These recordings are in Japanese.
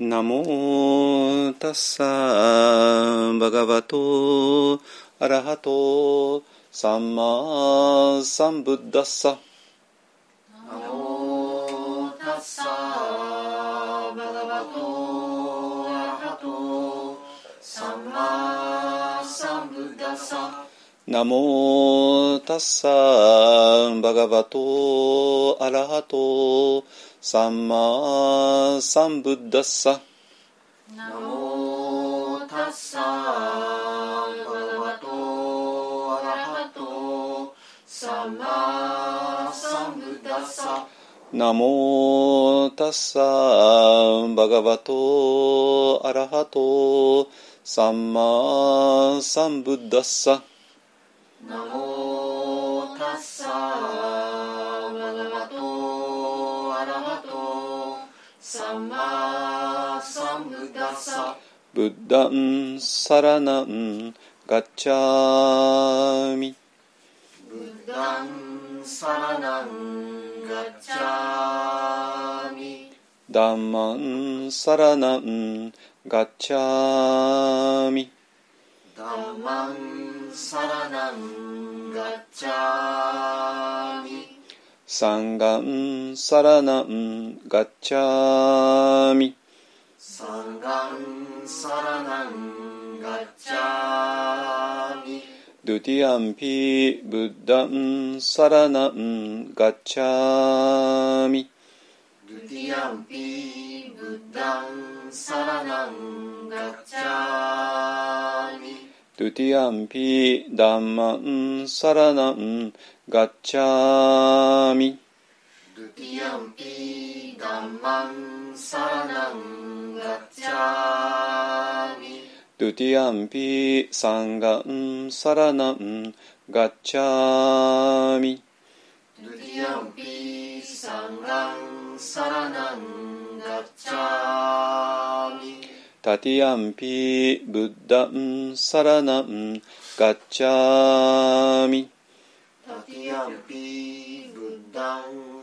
ナモタッサバガバトアラハトサンマサンブッダッサナモタッサバガバトアラハトサンマサンブッダッサナモタッサバガバトアラハトサンマサンブッダッサナモタッサーバガバトアラハトサンマサンブッダッサ。ナモタッサーバガバトアラハトサンマサンブッダッサブッダンサラナンガッチャーミ。ブッダンサラナンガッチャーミ。ダンマンサラナンガッチャーミ。ダンマンサラナンガッチャーミ。サンガンサラナンガッチャーミサンガンサラナンガッチャーミドゥティアンピブッダンサラナンガッチャーミドゥティアンピブッダンサラナンガッチャーミドゥティアンピダンマンサラナンガッチャーミドゥティアンピダンマンサラナンガッチ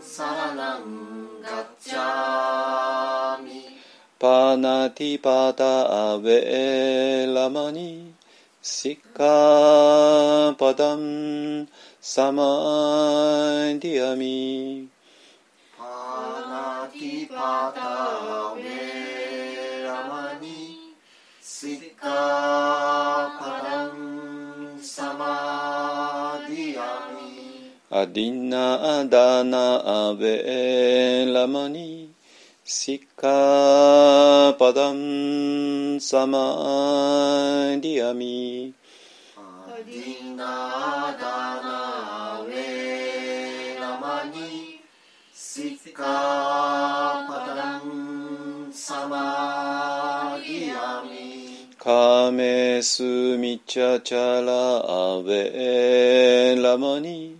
サラナンガッチャーミドゥアディナダナアウェラマニ。シッカパダン。サマディアミ。アディナダナウェラマニ。シッカパダン。サマディアミ。カメスミチャチャラアウェラマニ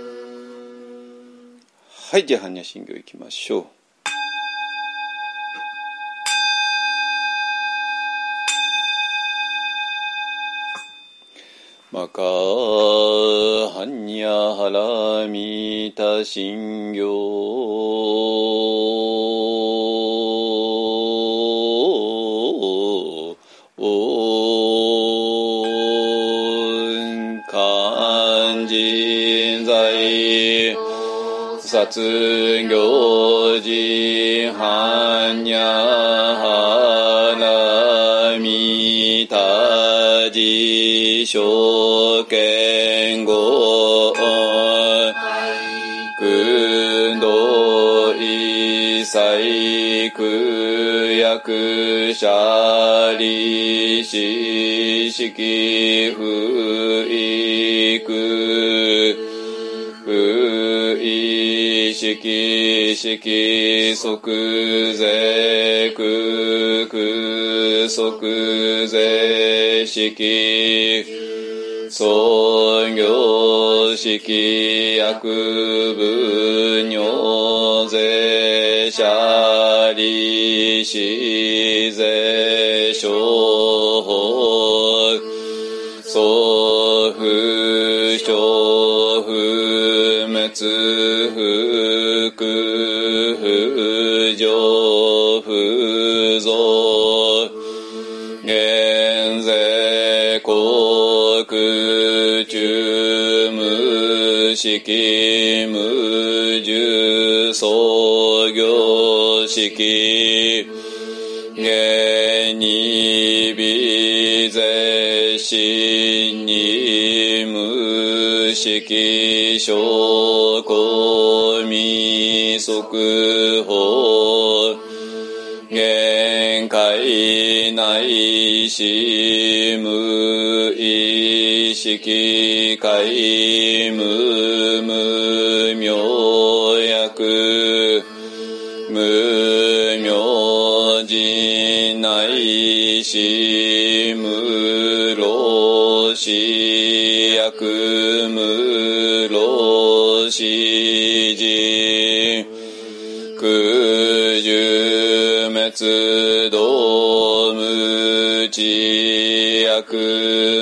はいじゃあ般若心経いきましょう。マカハンニャハラミタ心経。殺行寺般若花見た自証券語君道一切苦役者利子式不育意識式即税空空即税式。創業式薬部尿税者利子税商法。祖父小不滅。式無重創業式。現に微税心に無式証拠未速報限界内し無意識界無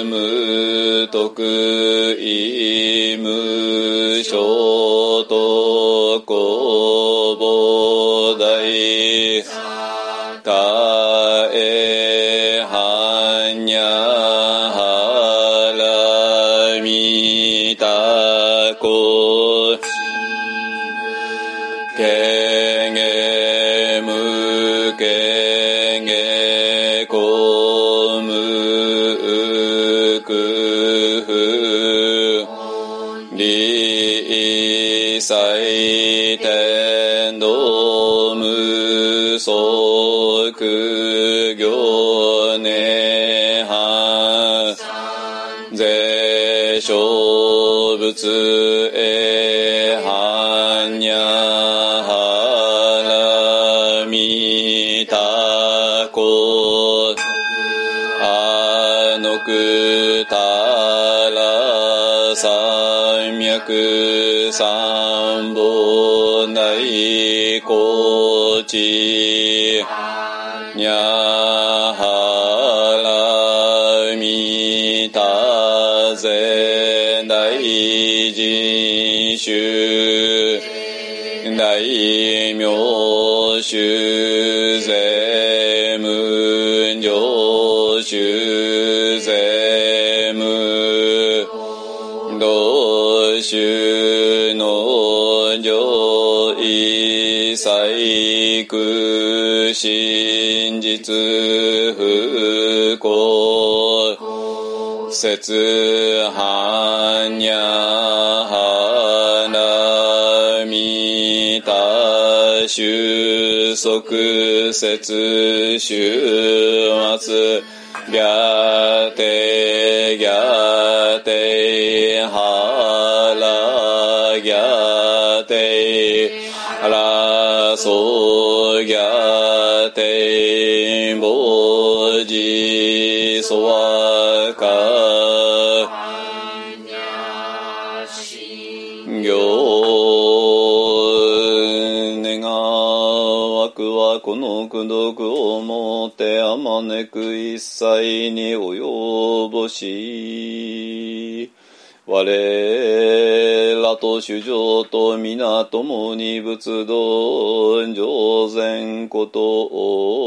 無徳意仏えはんにゃはらみたこあのくたら三脈三本内高知人衆大名衆税無上衆税無道衆の上一切空真実不幸説般収束節終末逆定逆この功徳をもってあまねく一切に及ぼし我らと主上と皆共に仏道上善ことを。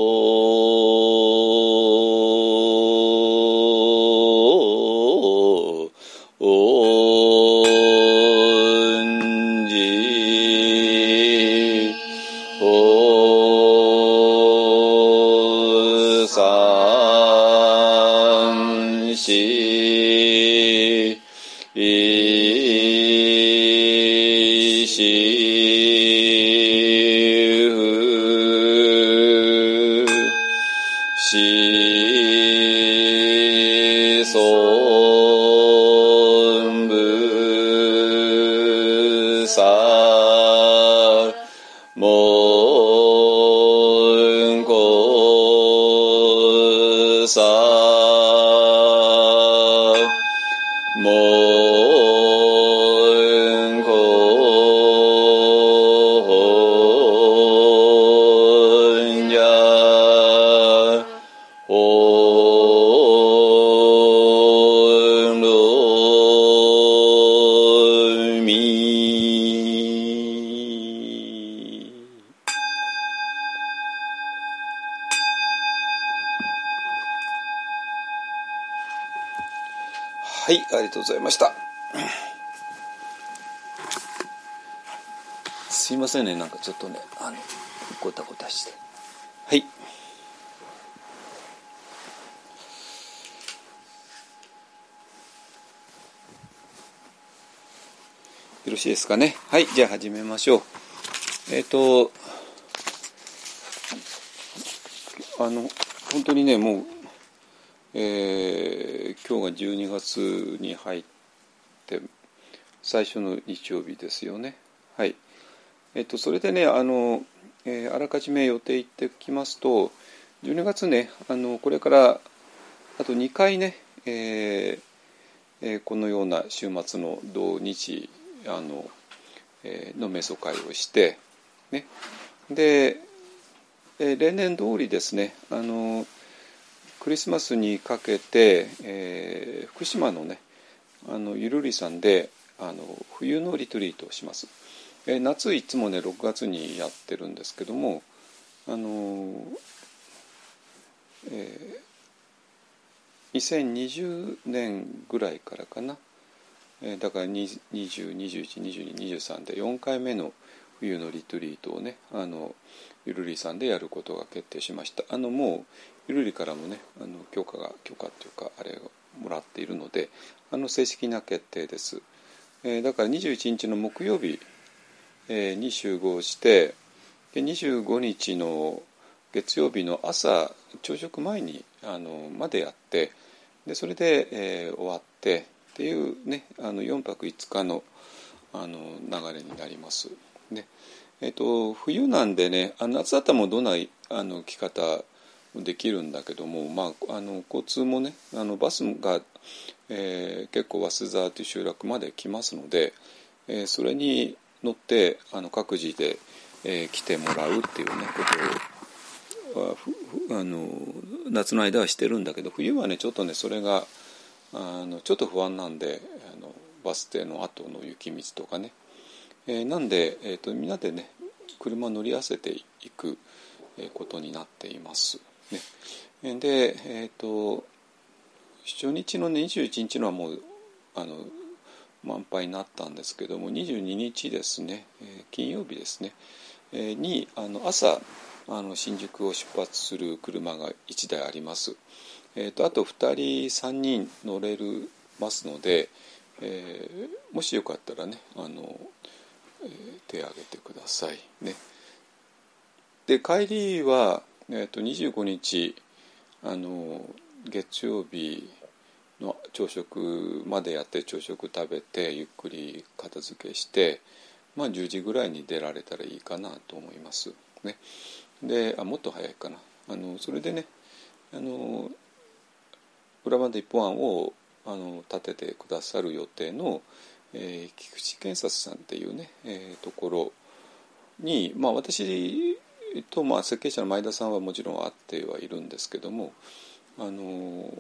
四かね。はいじゃあ始めましょう。えっ、とあの本当にねもうえー今日が12月に入って最初の日曜日ですよね。はい。えっ、とそれでねあの、えーあらかじめ予定言ってきますと12月ねあのこれからあと2回ね、えーえーこのような週末の土日あの、の瞑想会をして、ね、で、え例年通りですねあのクリスマスにかけて、えー福島のねあのゆるりさんであの冬のリトリートをします、えー夏いつもね6月にやってるんですけどもあの、えー2020年ぐらいからかな、えだから20212223で4回目の冬のリトリートをねあのゆるりさんでやることが決定しました。あのもうゆるりからもねあの許可が許可っていうかあれをもらっているのであの正式な決定です、えーだから21日の木曜日、えーに集合してで25日の月曜日の朝朝食前にあのまでやってでそれで、えー終わってっていうねあの4泊5日のあの流れになります。でえっと冬なんでねあの夏だったらもうどんなあの着方もできるんだけども、まあ、あの交通もねあのバスが、えー結構早稲沢という集落まで来ますので、えーそれに乗ってあの各自で、えー来てもらうっていうねことをあふあの夏の間はしてるんだけど冬はねちょっとねそれがあのちょっと不安なんであのバス停の後の雪道とかね、えーなんで、えー、とみんなでね車乗り合わせていく、ことになっています。ね、で、えー、と初日の、ね、21日のはもうあの満杯になったんですけども22日ですね、えー金曜日ですね、えーにあの朝あの新宿を出発する車が1台あります。えー、とあと2人3人乗れるますので、えーもしよかったらねあの、えー手を挙げてくださいね。で帰りは、えー、と25日あの月曜日の朝食までやって朝食食べてゆっくり片付けして、まあ、10時ぐらいに出られたらいいかなと思います。ね、であもっと早いかなあのそれでねあの裏番で一本案をあの立ててくださる予定の、えー菊池検察さんっていうね、えーところに、まあ、私と、まあ、設計者の前田さんはもちろんあってはいるんですけどもあの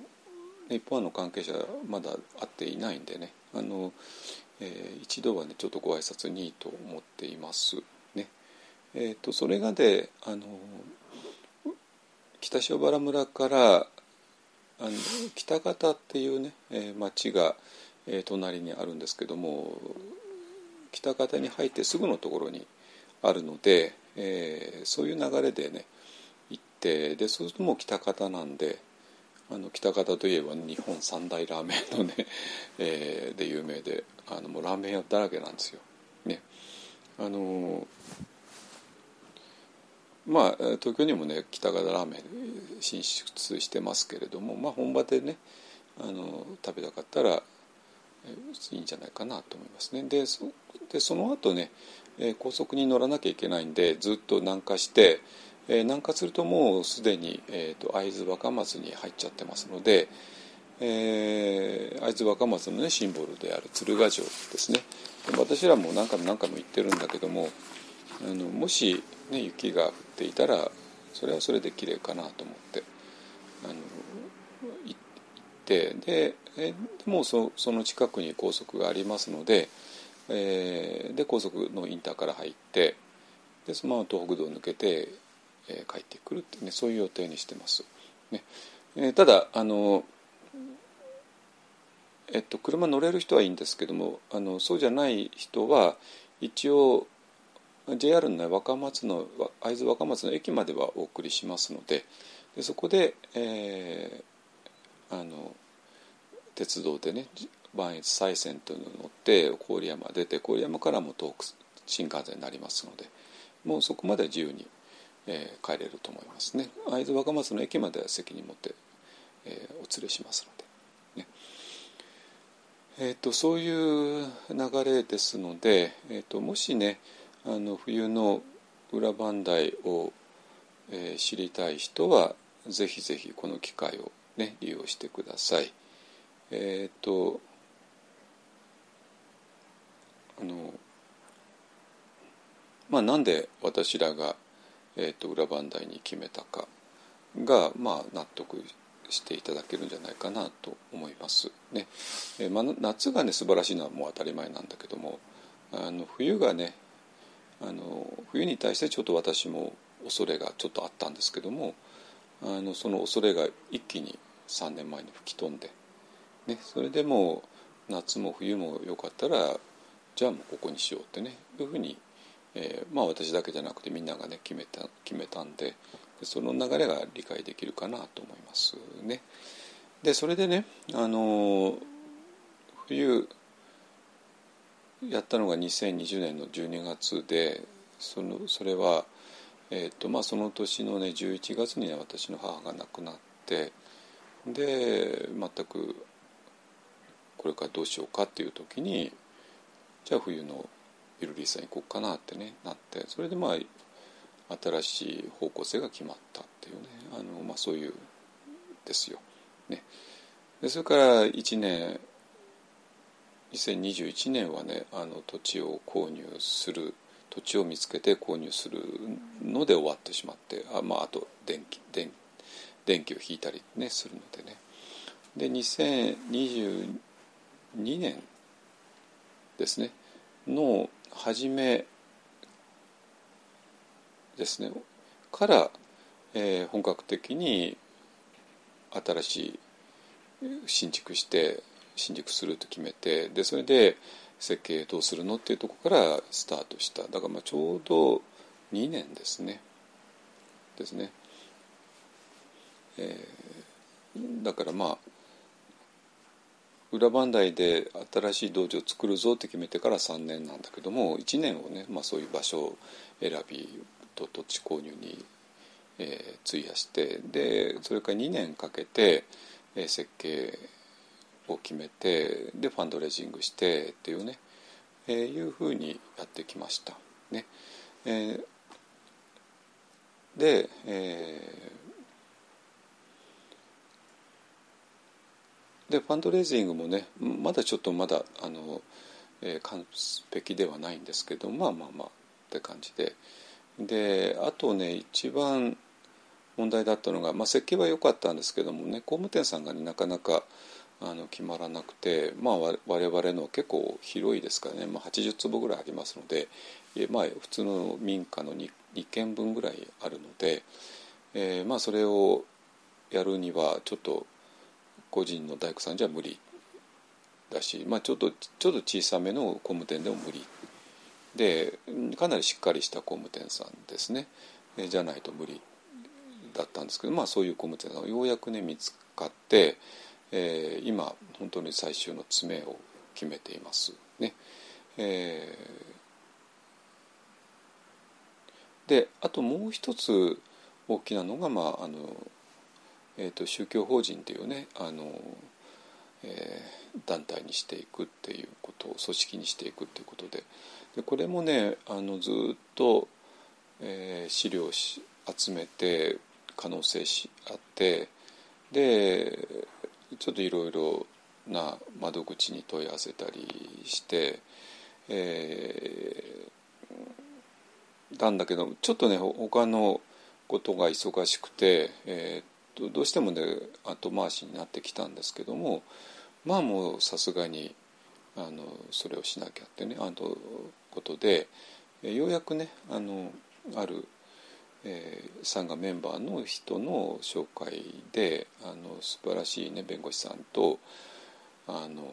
日本案の関係者まだ会っていないんでねあの、えー、一度はねちょっとご挨拶にと思っていますね。えーと、それがであの北塩原村からあの北方っていうね、えー、町が、えー、隣にあるんですけども北方に入ってすぐのところにあるので、えー、そういう流れでね行ってでそうするともう北方なんであの北方といえば日本三大ラーメンのね、えー、で有名であのもうラーメン屋だらけなんですよ。ね、あのまあ東京にもね北方ラーメン進出してますけれども、まあ、本場でねあの食べたかったらいいんじゃないかなと思いますね。でそでその後ね高速に乗らなきゃいけないんでずっと南下してえー、南下するともうすでに、えーと、会津若松に入っちゃってますので、えー、会津若松の、ね、シンボルである鶴ヶ城ですね私らも何回も何回も行ってるんだけどもあのもし、ね、雪が降っていたらそれはそれで綺麗かなと思ってあの行ってでえもうそその近くに高速がありますので,、えー、で高速のインターから入ってでそのまま東北道を抜けてえー、帰ってくるってねそういう予定にしてます。ねえー、ただあのえっと、車乗れる人はいいんですけどもあのそうじゃない人は一応 JR の、ね、若松の会津若松の駅まではお送りしますのででそこで、えー、あの鉄道でね磐越西線というのに乗って郡山出て郡山からも東北新幹線になりますのでもうそこまで自由にえー、帰れると思いますね。会津若松の駅までは責任持って、えー、お連れしますので、ね。えーと、そういう流れですので、えーと、もしねあの冬の裏磐梯を、えー、知りたい人はぜひぜひこの機会を、ね、利用してください。えっ、ー、とあのまあなんで私らがえーと、裏磐梯に決めたかが、まあ、納得していただけるんじゃないかなと思います。ねえー、まあ、夏がね素晴らしいのはもう当たり前なんだけどもあの冬がねあの冬に対してちょっと私も恐れがちょっとあったんですけどもあのその恐れが一気に3年前に吹き飛んで、ね、それでもう夏も冬もよかったらじゃあもうここにしようってねいうふうにえー、まあ私だけじゃなくてみんながね決めた決めたんでその流れが理解できるかなと思いますね。でそれでねあの冬やったのが2020年の12月でそのそれは、えーとまあ、その年のね11月には私の母が亡くなってで全くこれからどうしようかっていう時にじゃあ冬のゆるりさん行こうかなってねなってそれでまあ新しい方向性が決まったっていうねあの、まあ、そういうですよ。ね、でそれから1年2021年はねあの土地を購入する土地を見つけて購入するので終わってしまってあ,、まあ、あと電気電電気を引いたりねするのでね。で2022年ですねの初めですねから、えー、本格的に新しい新築して新築すると決めてでそれで設計どうするのっていうとこからスタートした。だからまあちょうど2年ですね。ですね、えー、だからまあ裏磐梯で新しい道場を作るぞって決めてから3年なんだけども1年をね、まあ、そういう場所選びと土地購入に、えー、費やしてでそれから2年かけて、えー、設計を決めてでファンドレイジングしてっていうね、えー、いうふうにやってきました。ね。えー、で、えーでファンドレイジングもねまだちょっとまだあの、えー、完璧ではないんですけどまあまあまあって感じで、であとね一番問題だったのが、まあ、設計は良かったんですけどもね工務店さんが、ね、なかなかあの決まらなくて、まあ、我々の結構広いですからね、まあ、80坪ぐらいありますので、まあ、普通の民家の 2, 2軒分ぐらいあるので、えー、まあそれをやるにはちょっと個人の大工さんじゃ無理だし、まあ、ちょっとちょっと小さめの工務店でも無理でかなりしっかりした工務店さんですね、え、じゃないと無理だったんですけど、まあ、そういう工務店さんがようやくね見つかって。えー、今本当に最終の詰めを決めています。ね。えー、であともう一つ大きなのが、まああのえーと、宗教法人っていうねあの、えー、団体にしていくっていうことを組織にしていくっていうことで。でこれもねあのずっと、えー、資料を集めて可能性しあって。でちょっといろいろな窓口に問い合わせたりして、えー、なんだけどちょっとね他のことが忙しくて、えー、どうしてもね後回しになってきたんですけどもまあもうさすがにあのそれをしなきゃってねあのことでようやくねあのあるえー、サンガメンバーの人の紹介であの素晴らしい、ね、弁護士さんとあの、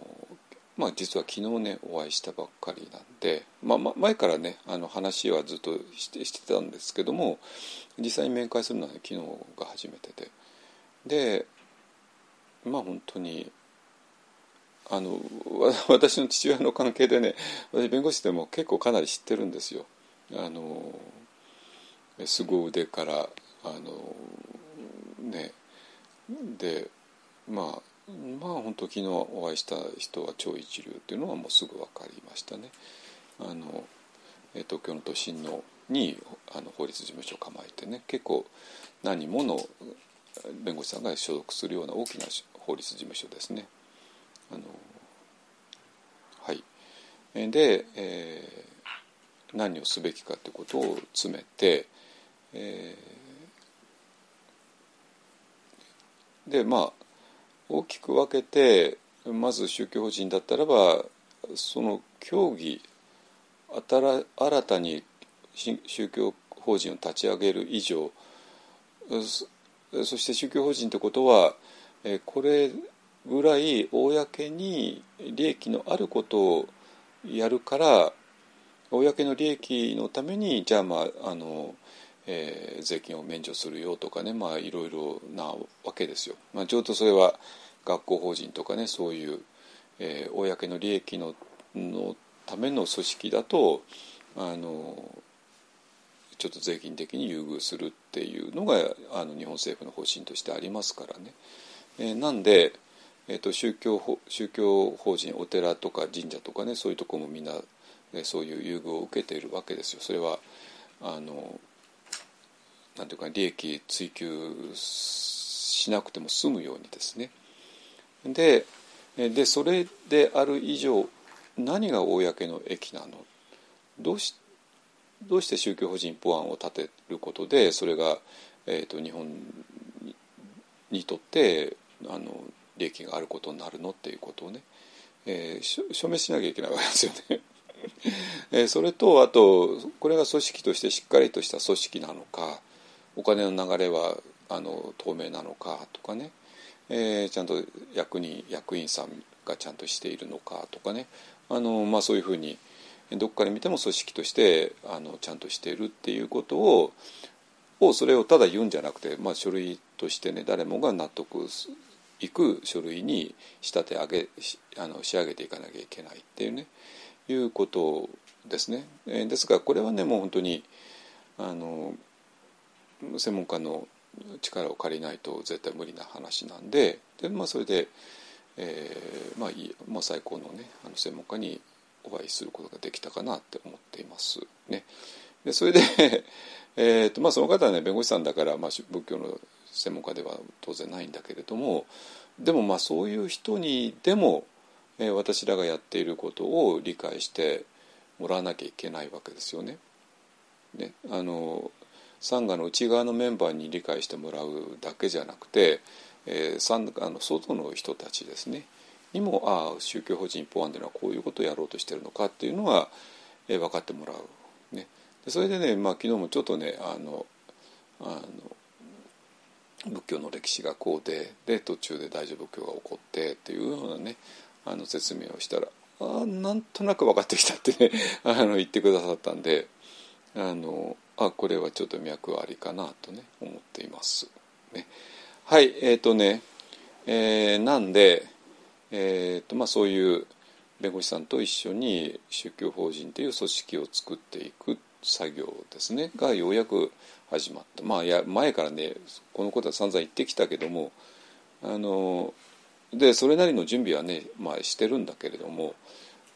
まあ、実は昨日ねお会いしたばっかりなんで、まあ、前からねあの話はずっとしてしてたんですけども実際に面会するのは、ね、昨日が初めてででまあ本当にあの 私の父親の関係でね私弁護士でも結構かなり知ってるんですよ。あの凄腕からあのねでまあまあ本当昨日お会いした人は超一流っていうのはもうすぐ分かりましたね。あの東京の都心のにあの法律事務所を構えてね結構何もの弁護士さんが所属するような大きな法律事務所ですね。あのはい、で、えー、何をすべきかということを詰めて、えー、でまあ大きく分けてまず宗教法人だったらばその教義新たに宗教法人を立ち上げる以上そして宗教法人ってことはこれぐらい公に利益のあることをやるから公の利益のためにじゃあまああのえー、税金を免除するよとかねまあいろいろなわけですよ。まあ、ちょうどそれは学校法人とかねそういう、えー、公の利益ののための組織だとあのちょっと税金的に優遇するっていうのがあの日本政府の方針としてありますからね。えー、なんで、えーと、宗教宗教法人お寺とか神社とかねそういうとこもみんな、ね、そういう優遇を受けているわけですよ。それはあのなんていうか利益追求しなくても済むようにですねででそれである以上何が公の益なの？どうしどうして宗教法人法案を立てることでそれが、えーと、日本にとってあの利益があることになるのっていうことをね、えー、証明しなきゃいけないわけですよね。えー、それとあとこれが組織としてしっかりとした組織なのかお金の流れはあの透明なのかとかね、えー、ちゃんと役人役員さんがちゃんとしているのかとかね。あの、まあ、そういうふうにどっから見ても組織としてあのちゃんとしているっていうことををそれをただ言うんじゃなくて、まあ、書類としてね誰もが納得いく書類に仕立て上げあの仕上げていかなきゃいけないっていうね。いうことですね。え、ですがこれはねもう本当にあの専門家の力を借りないと絶対無理な話なんでで、まあ、それで、えーまあいいまあ、最高の,、ね、あの専門家にお会いすることができたかなって思っています。ね、でそれで えーとまあ、その方はね弁護士さんだから、まあ、仏教の専門家では当然ないんだけれどもでもまあそういう人にでも、えー、私らがやっていることを理解してもらわなきゃいけないわけですよね。ね、あのサンガの内側のメンバーに理解してもらうだけじゃなくて、えー、サンガの外の人たちですねにもああ宗教法人一方案ではこういうことをやろうとしてるのかっていうのは、えー、分かってもらう。ね、でそれでね、まあ、昨日もちょっとねあのあの仏教の歴史がこうでで途中で大乗仏教が起こってっていうようなねあの説明をしたらあなんとなく分かってきたってね あの言ってくださったんであのあこれはちょっと脈ありかなとね思っています。ね、はいえっ、ー、とね、えー、なんで、えーとまあ、そういう弁護士さんと一緒に宗教法人という組織を作っていく作業ですねがようやく始まったまあや前からねこのことは散々言ってきたけどもあのでそれなりの準備はね、まあ、してるんだけれども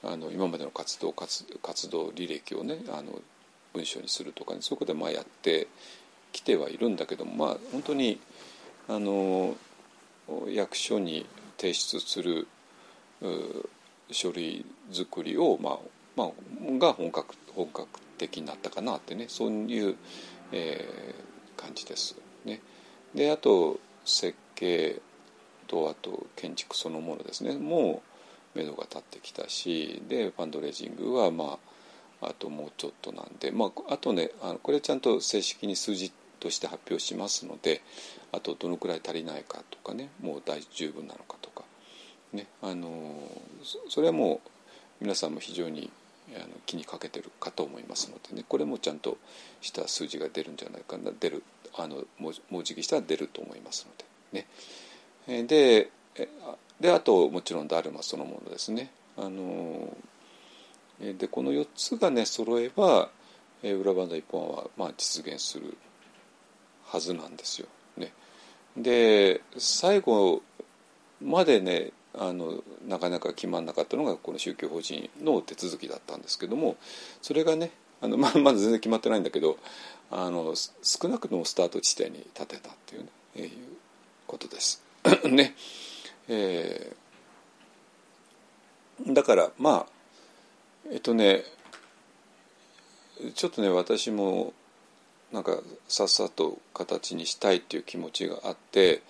あの今までの活動活活動履歴をねあの文章にするとか、ね、そういうことでまあやってきてはいるんだけどもまあ本当にあの役所に提出する書類作りを、まあまあ、が本格本格的になったかなってねそういう、えー、感じです。ね、であと設計とあと建築そのものですねもう目処が立ってきたしでファンドレイジングはまああともうちょっとなんで、まあ、あとねあのこれちゃんと正式に数字として発表しますのであとどのくらい足りないかとかねもう大十分なのかとか、ね、あのそれはもう皆さんも非常にあの気にかけてるかと思いますのでねこれもちゃんとした数字が出るんじゃないかな出るあのもうじきしたら出ると思いますのでね。でであともちろんダルマそのものですね。あのでこの4つがね揃えば裏バンダ一本はまあ実現するはずなんですよ。ね、で最後までねあのなかなか決まらなかったのがこの宗教法人の手続きだったんですけどもそれがねあのままだ全然決まってないんだけどあの少なくともスタート地点に立てたっていうね、え、いうことです。ねえー、だからまあえっとねちょっとね私もなんかさっさと形にしたいっていう気持ちがあって、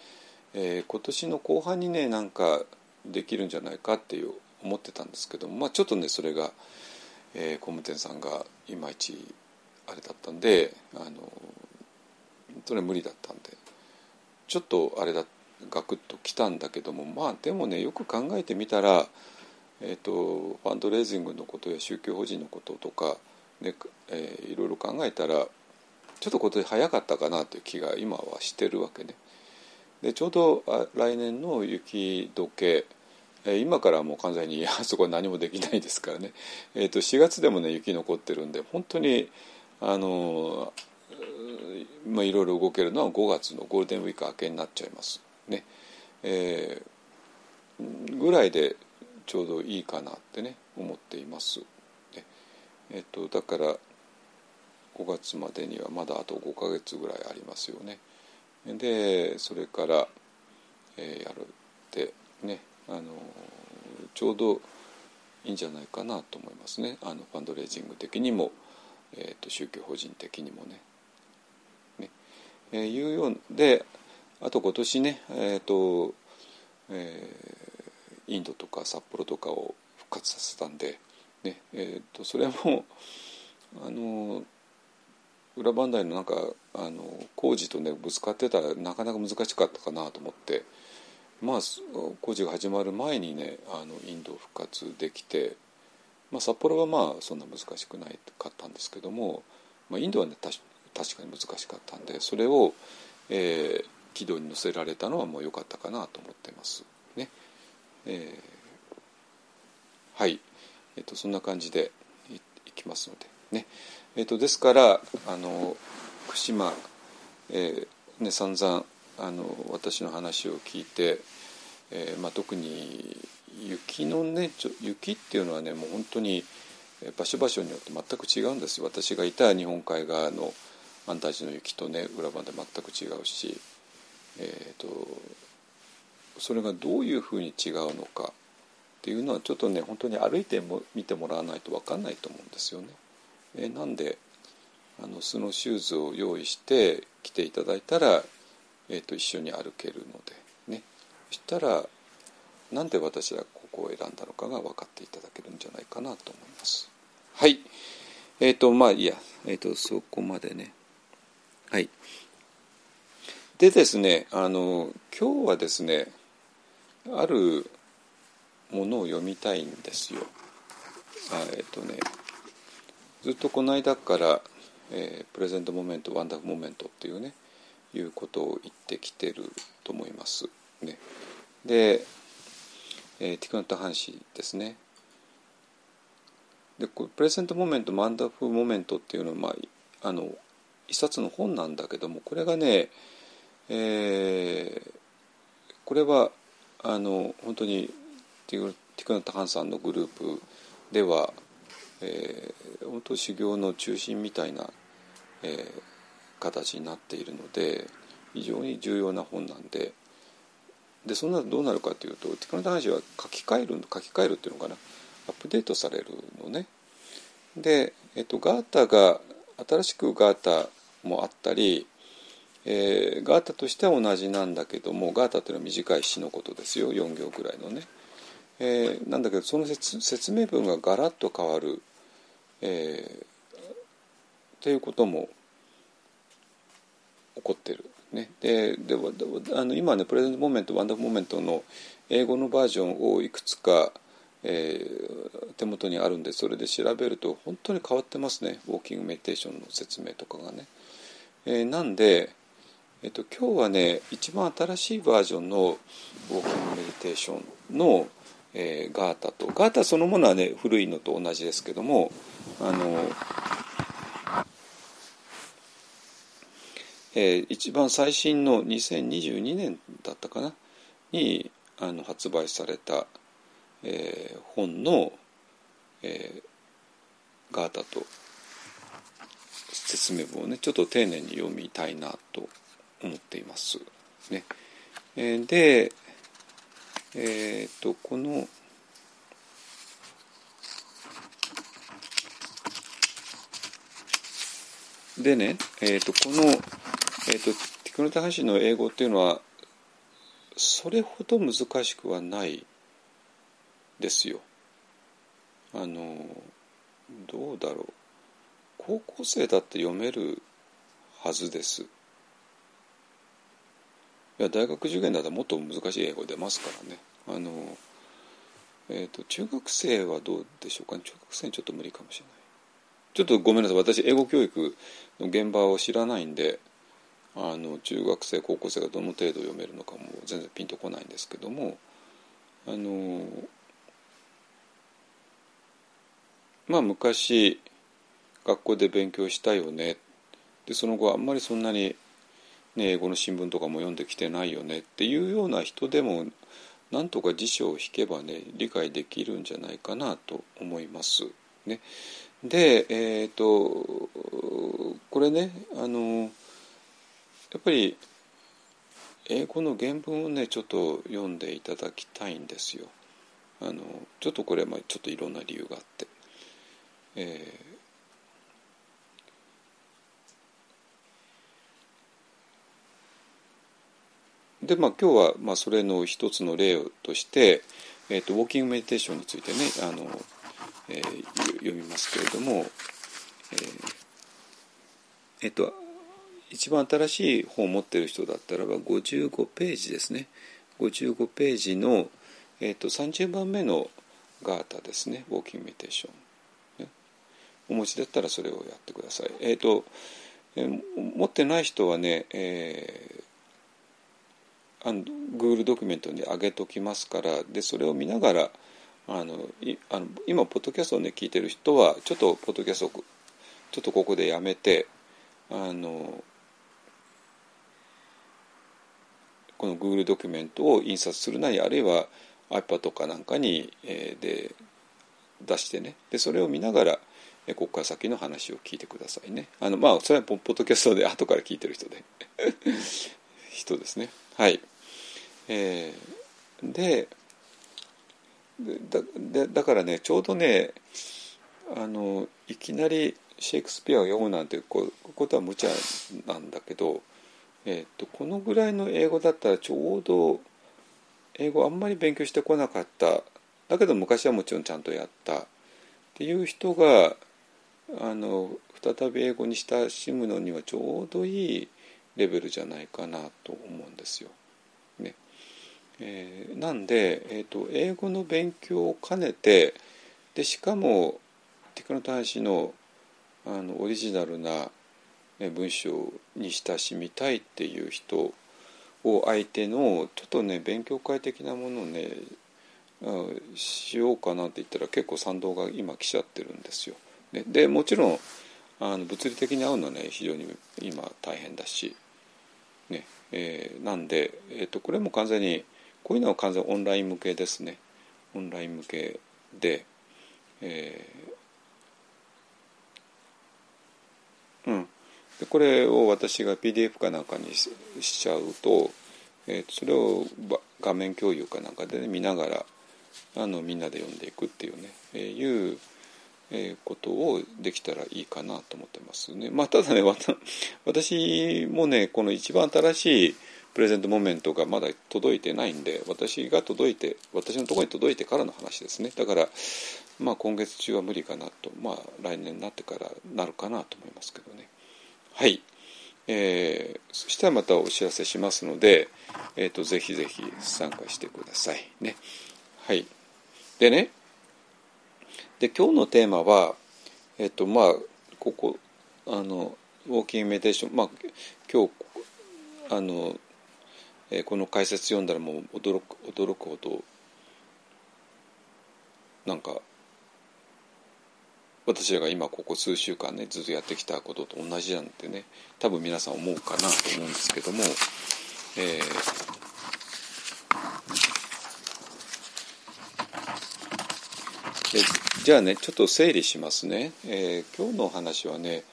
えー、今年の後半にねなんかできるんじゃないかっていう思ってたんですけども、まあ、ちょっとねそれが、えー、工務店さんがいまいちあれだったんであのそれ無理だったんでちょっとあれだガクッときたんだけどもまあでもねよく考えてみたら、えーと、ファンドレイジングのことや宗教法人のこととか、ねえー、いろいろ考えたらちょっと今年早かったかなという気が今はしてるわけね。でちょうど来年の雪解け今からもう完全にあそこは何もできないですからね、えー、と4月でもね雪残ってるんで本当にあのまあいろいろ動けるのは5月のゴールデンウィーク明けになっちゃいます。ね、えー、ぐらいでちょうどいいかなってね思っています。えっ、とだから5月までにはまだあと5か月ぐらいありますよね。でそれから、えー、やるってねあのちょうどいいんじゃないかなと思いますねあのファンドレイジング的にも、えーと、宗教法人的にもね。ねえー、いうようであと今年ねえっ、ー、と、えー、インドとか札幌とかを復活させたんで、ねえーと、それもあの裏磐梯のなんかあの工事とねぶつかってたらなかなか難しかったかなと思ってまあ工事が始まる前にねあのインド復活できて、まあ、札幌はまあそんな難しくないかったんですけども、まあ、インドはね確かに難しかったんでそれを、えー、軌道に乗せられたのはもう良かったかなと思ってます。えー、はい、えーと、そんな感じでいきますのでね。えーと、ですからあの串間、えーね、散々あの私の話を聞いて、えーまあ、特に雪のね雪っていうのはねもう本当に場所場所によって全く違うんですよ私がいた日本海側の安泰寺の雪とね裏番で全く違うし、えー、とそれがどういうふうに違うのかっていうのはちょっとね本当に歩いても見てもらわないと分かんないと思うんですよね。えなんであのスノーシューズを用意して来ていただいたら、えー、と一緒に歩けるのでね。そしたらなんで私はここを選んだのかが分かっていただけるんじゃないかなと思います。はい。えっ、ー、とまあいいや、えーと、そこまでね。はい。でですねあの今日はですねあるものを読みたいんですよえっ、とねずっとこの間からえー、 present moment wonderful moment っていうねいうことを言ってきてると思います。ね、で、えー、ティク・ナット・ハン師ですね。で present moment wonderful moment っていうのは、まあ、あの一冊の本なんだけどもこれがね、えー、これはあの本当にティク・ナット・ハンさんのグループでは、えー、本当修行の中心みたいなえー、形になっているので非常に重要な本なんででそんなどうなるかというとティカノ男子は書き換える書き換えるっていうのかなアップデートされるのね。で、えっと、ガータが新しくガータもあったり、えー、ガータとしては同じなんだけどもガータっていうのは短い詩のことですよ4行ぐらいのね。えー、なんだけどその説明文がガラッと変わる、えー、ということも起こってる。ね、でであの今ね present moment wonderful moment の英語のバージョンをいくつか、えー、手元にあるんでそれで調べると本当に変わってますね walking meditation の説明とかがね。えー、なんで、えーと、今日はね一番新しいバージョンの walking meditationンの、えー、ガータとガータそのものはね古いのと同じですけどもあのえー、一番最新の2022年だったかな？にあの発売された、えー、本の、えー、ガータと説明文をねちょっと丁寧に読みたいなと思っています。ね、え、で、えっ、とこのでね、えー、とこのえっ、とテクノ高橋の英語っていうのはそれほど難しくはないですよ。あのどうだろう高校生だって読めるはずです。いや大学受験だったらもっと難しい英語出ますからね。あのえーと、中学生はどうでしょうか、ね、中学生ちょっと無理かもしれない。ちょっとごめんなさい私英語教育の現場を知らないんであの中学生高校生がどの程度読めるのかも全然ピンとこないんですけどもあのまあ昔学校で勉強したよねでその後あんまりそんなに、ね、英語の新聞とかも読んできてないよねっていうような人でもなんとか辞書を引けばね理解できるんじゃないかなと思います。ね、でえっ、ー、とこれねあのやっぱり英語の原文をねちょっと読んでいただきたいんですよ。あのちょっとこれはちょっといろんな理由があって。えー、でまあ今日はまあそれの一つの例として、えーと、ウォーキングメディテーションについてねあの、えー、読みますけれども、えーえっと一番新しい本を持ってる人だったらば55ページですね。55ページの、えーと、30番目のガータですね。ウォーキングメディテーション、ね、お持ちだったらそれをやってください。えっ、ー、と、えー、持ってない人はね、えー、あの Google ドキュメントに上げときますからでそれを見ながらあのあの今ポッドキャストをね聞いてる人はちょっとポッドキャストちょっとここでやめてあのこの Google ドキュメントを印刷するなりあるいは iPad とかなんかに、えー、で出してね。でそれを見ながらここから先の話を聞いてくださいね。あのまあそれはポッドキャストで後から聞いてる人で 人ですね。はい。えー、でだだからねちょうどねあのいきなりシェイクスピアを読むなんてこことは無茶なんだけど、えーと、このぐらいの英語だったらちょうど英語あんまり勉強してこなかっただけど昔はもちろんちゃんとやったっていう人があの再び英語に親しむのにはちょうどいいレベルじゃないかなと思うんですよ。えー、なんで、えーと、英語の勉強を兼ねてでしかもティクノ大使のあのオリジナルな文章に親しみたいっていう人を相手のちょっとね勉強会的なものをねしようかなって言ったら結構賛同が今来ちゃってるんですよ。ででもちろんあの物理的に会うのはね非常に今大変だし、ねえー、なんで、えーと、これも完全にこういうのは完全オンライン向けですねオンライン向けで、えー、うんでこれを私が PDF かなんかにしちゃうと,、えー、それを画面共有かなんかで、ね、見ながらあのみんなで読んでいくっていうね、えー、いうえことをできたらいいかなと思ってますね。まあ、ただね私もねこの一番新しいプレゼントモメントがまだ届いてないんで私が届いて私のところに届いてからの話ですね。だからまあ今月中は無理かなと。まあ来年になってからなるかなと思いますけどね。はい、えー、そしたらまたお知らせしますので、えーと、ぜひぜひ参加してください。ね。はい。でね。で今日のテーマはえっとまあここあのウォーキングメディテーションまあ今日あの、え、この解説読んだらもう驚く驚くほどなんか私らが今ここ数週間ねずっとやってきたことと同じなんてね多分皆さん思うかなと思うんですけども、えーじゃあねちょっと整理しますね、えー、今日のお話はね、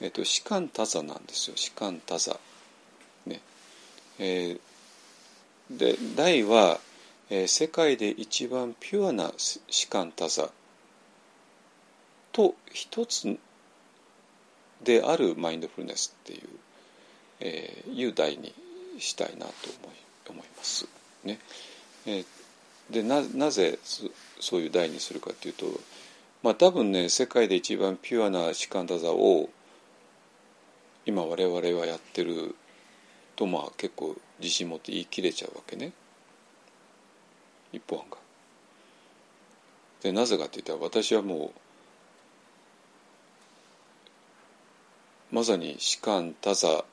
えーと、士官多座なんですよ。士官多座。ね。えー、で題は、えー、世界で一番ピュアな士官多座と一つであるマインドフルネスっていう、えー、いう題にしたいなと思い思います。ねえー、でななぜそういう題にするかというとまあ多分ね世界で一番ピュアなシカンダ座を今我々はやってるとまあ結構自信持って言い切れちゃうわけね一方案が。でなぜかって言ったら私はもうまさに士官多座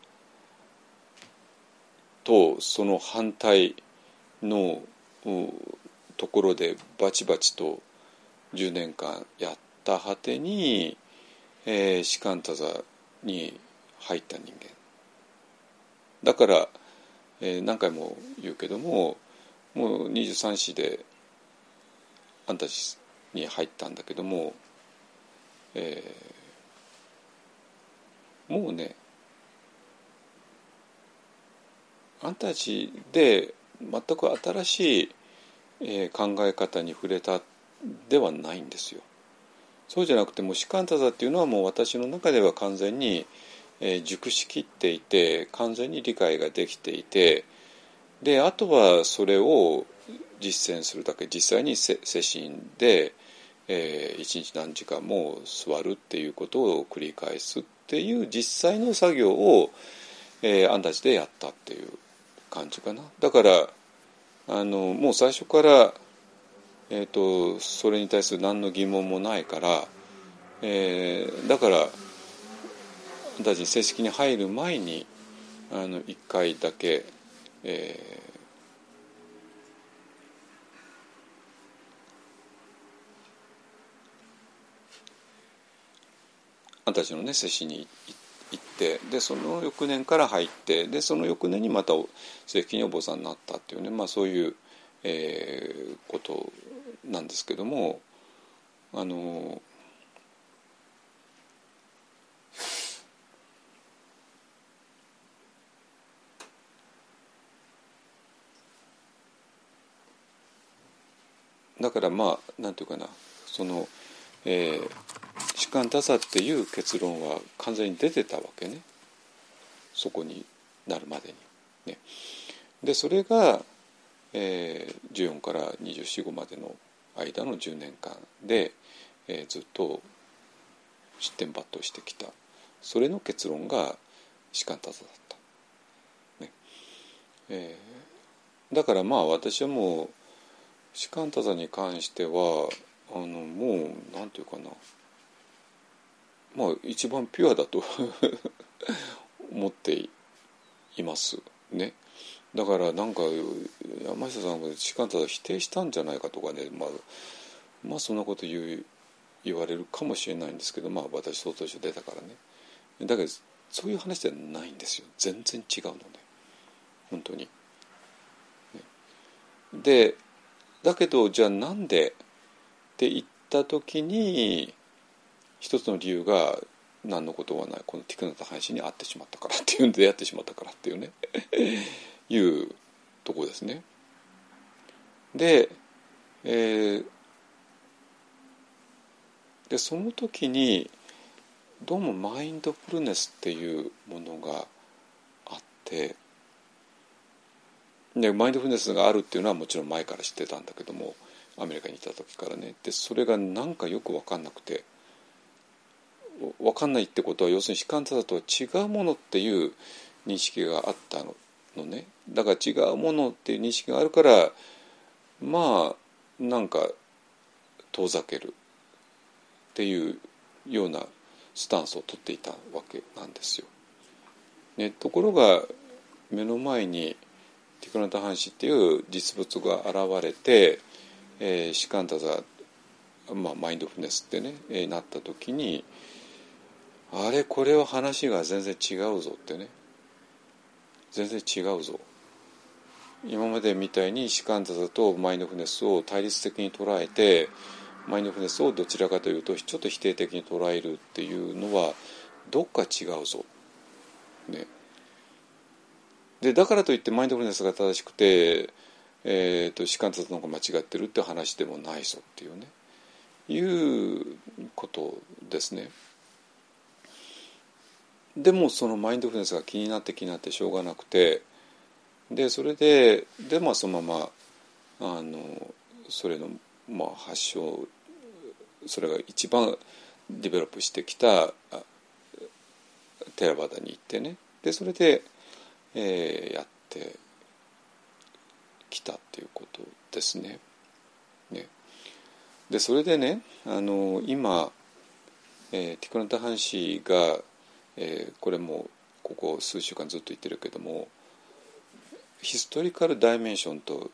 とその反対のところでバチバチと10年間やった果てに、えー、士官多座に入った人間だから、えー、何回も言うけどももう23歳であんたちに入ったんだけども、えー、もうねあんたたちで全く新しいえー、考え方に触れたではないんですよ。そうじゃなくてもう士官多座っていうのはもう私の中では完全に、え、熟しきっていて完全に理解ができていてであとはそれを実践するだけ実際に精神で、えー、一日何時間も座るっていうことを繰り返すっていう実際の作業を、えー、アンダジでやったっていう感じかな。だからあのもう最初から、えーと、それに対する何の疑問もないから、えー、だから私たち正式に入る前にあの1回だけ、えー、あんたちのね接しに行ってでその翌年から入ってでその翌年にまた正規にお坊さんになったっていうね、まあ、そういう、えー、ことなんですけどもあのだからまあなんていうかなその、えー、士士官多さっていう結論は完全に出てたわけねそこになるまでに。ね、でそれが、えー、14から245までの間の10年間で、えー、ずっと失点抜刀してきたそれの結論が士官多座だった。ねえー、だからまあ私はもう士官多座に関してはあのもうなんていうかな。まあ一番ピュアだと 思っています。ね。だからなんか山下さんが士官多座否定したんじゃないかとかね、まあ、まあそんなこと言う言われるかもしれないんですけどまあ私相当書出たからね。だけどそういう話じゃないんですよ。全然違うのね。本当に。でだけどじゃあなんで？って言った時に一つの理由が何のことはないこのティクナタ藩士に会ってしまったからっていうんで出会ってしまったからっていうね いうとこですね。で,、えー、でその時にどうもマインドフルネスっていうものがあってでマインドフルネスがあるっていうのはもちろん前から知ってたんだけどもアメリカにいた時からねでそれがなんかよく分かんなくて分かんないってことは要するに士官座とは違うものっていう認識があったののねだから違うものっていう認識があるからまあなんか遠ざけるっていうようなスタンスを取っていたわけなんですよ。ね、ところが目の前にティクナタハンシっていう実物が現れて、えー、シカンタザ、まあ、マインドフネスってね、えー、なった時にあれこれは話が全然違うぞってね。全然違うぞ。今までみたいにシカンタザとマインドフネスを対立的に捉えてマインドフネスをどちらかというとちょっと否定的に捉えるっていうのはどっか違うぞ。ね、でだからといってマインドフルネスが正しくて、えーと、士官察の方が間違ってるって話でもないぞっていうねいうことですね。でもそのマインドフルネスが気になって気になってしょうがなくてでそれででまあそのままあのそれのまあ発祥それが一番ディベロップしてきたテラバダに行ってねでそれで、えー、やってきたっていうことですね。ね。でそれでねあの今、えー、ティクナタハンシーが、えー、これもここ数週間ずっと言ってるけどもヒストリカルダイメンションと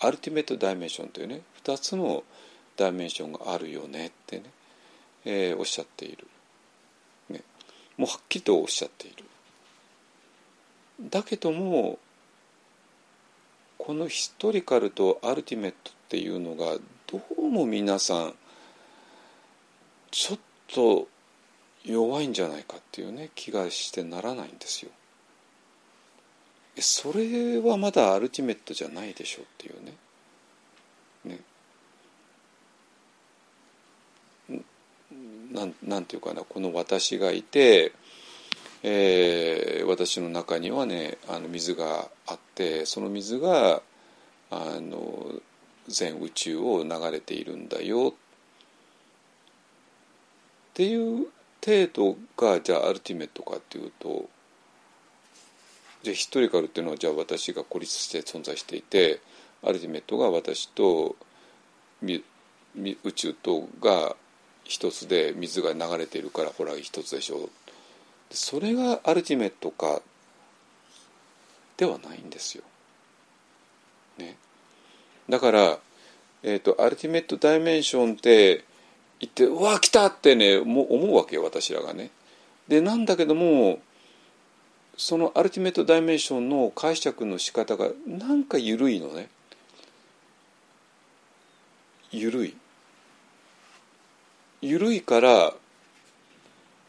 アルティメットダイメンションというね2つのダイメンションがあるよねってね、えー、おっしゃっている、ね、もうはっきりとおっしゃっている。だけどもこのヒストリカルとアルティメットっていうのがどうも皆さんちょっと弱いんじゃないかっていうね気がしてならないんですよ。それはまだアルティメットじゃないでしょうっていうね。なんなんていうかなこの私がいて、えー、私の中にはねあの水があってその水があの全宇宙を流れているんだよ。っていう程度がじゃあアルティメットかっていうとじゃあヒストリカルっていうのはじゃあ私が孤立して存在していてアルティメットが私と宇宙とが一つで水が流れているからほら一つでしょ。うそれがアルティメットかではないんですよ。ね、だから、えーと、アルティメットダイメンションって言ってうわ来たってねも思うわけよ私らがね。でなんだけどもそのアルティメットダイメンションの解釈の仕方がなんか緩いのね。緩い。緩いから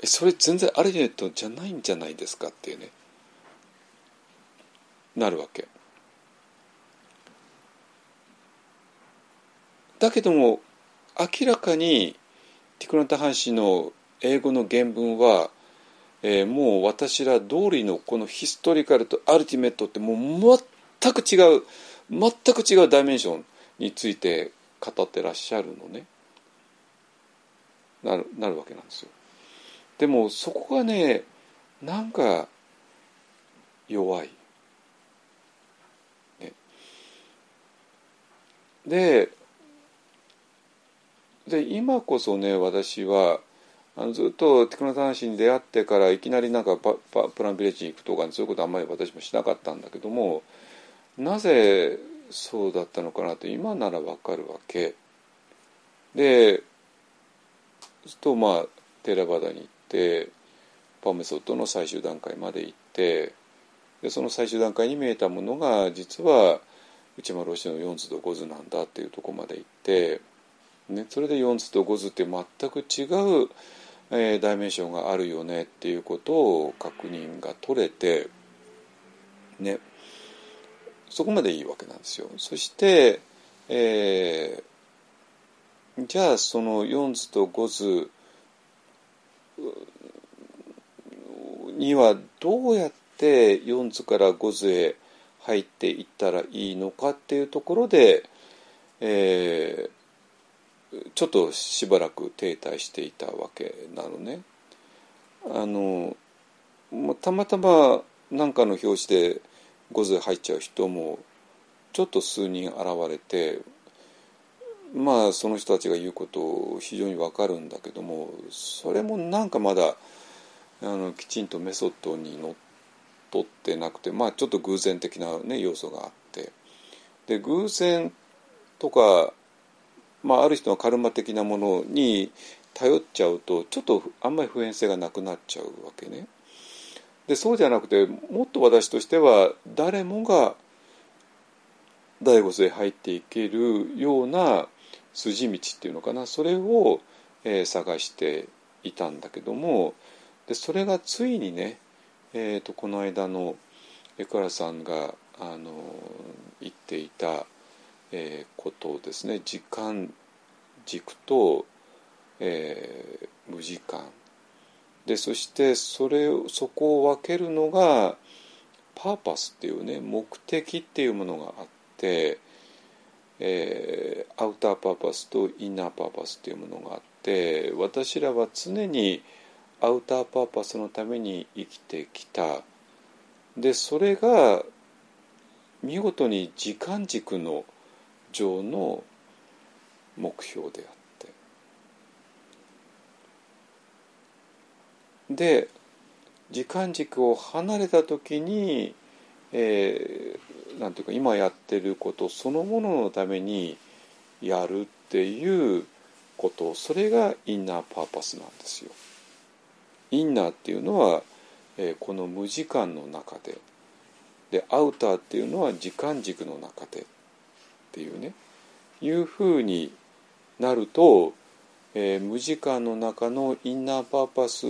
それ全然アルティメットじゃないんじゃないですかっていうね。なるわけ。だけども明らかにティクランタ・ハン氏の英語の原文は、えー、もう私ら通りのこのヒストリカルとアルティメットってもう全く違う全く違うダイメンションについて語ってらっしゃるのね。なるなるわけなんですよ。でもそこがねなんか弱い。ね、でで今こそね私はあのずっとテクノ男子に出会ってからいきなりなんかパパプランビレッジに行くとか、そういうことあんまり私もしなかったんだけどもなぜそうだったのかなと今ならわかるわけでとまあテラバダに行ってパメソッドの最終段階まで行ってでその最終段階に見えたものが実は内丸ロシの4図と5図なんだっていうとこまで行って、ね、それで4図と5図って全く違う、えー、ダイメンションがあるよねっていうことを確認が取れてねそこまでいいわけなんですよ。そして、えー、じゃあその4図と5図にはどうやって4図から5図へ入っていったらいいのかっていうところで、えー、ちょっとしばらく停滞していたわけなのね。あのたまたま何かの表紙で5図入っちゃう人もちょっと数人現れてまあその人たちが言うことを非常にわかるんだけどもそれもなんかまだあのきちんとメソッドにのっとってなくてまあちょっと偶然的な、ね、要素があってで偶然とか、まあ、ある人のカルマ的なものに頼っちゃうとちょっとあんまり普遍性がなくなっちゃうわけね。でそうじゃなくてもっと私としては誰もが第五世入っていけるような筋道っていうのかな。それを、えー、探していたんだけどもでそれがついにね、えーと、この間の江倉さんがあの言っていた、えー、ことですね時間軸と、えー、無時間。でそしてそれそこを分けるのがパーパスっていうね目的っていうものがあって、えー、アウターパーパスとインナーパーパスっていうものがあって私らは常にアウターパーパスのために生きてきたでそれが見事に時間軸の上の目標であった。で時間軸を離れた時に、えー、なんていうか今やってることそのもののためにやるっていうことそれがインナーパーパスなんですよ。インナーっていうのは、えー、この無時間の中ででアウターっていうのは時間軸の中でっていうねいうふうになると、えー、無時間の中のインナーパーパス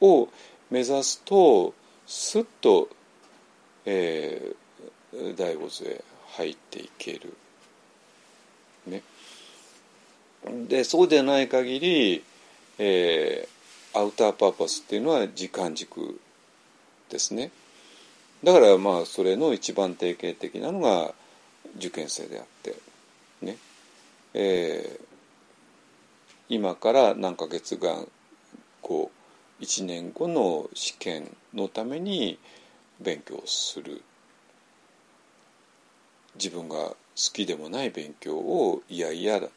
を目指すとすっと、えー、第五図へ入っていける。ね、でそうでない限り、えー、アウターパーパスっていうのは時間軸ですね。だからまあそれの一番定型的なのが受験生であってね、えー、今から何ヶ月間こう1年後の試験のために勉強する自分が好きでもない勉強をいやいやだ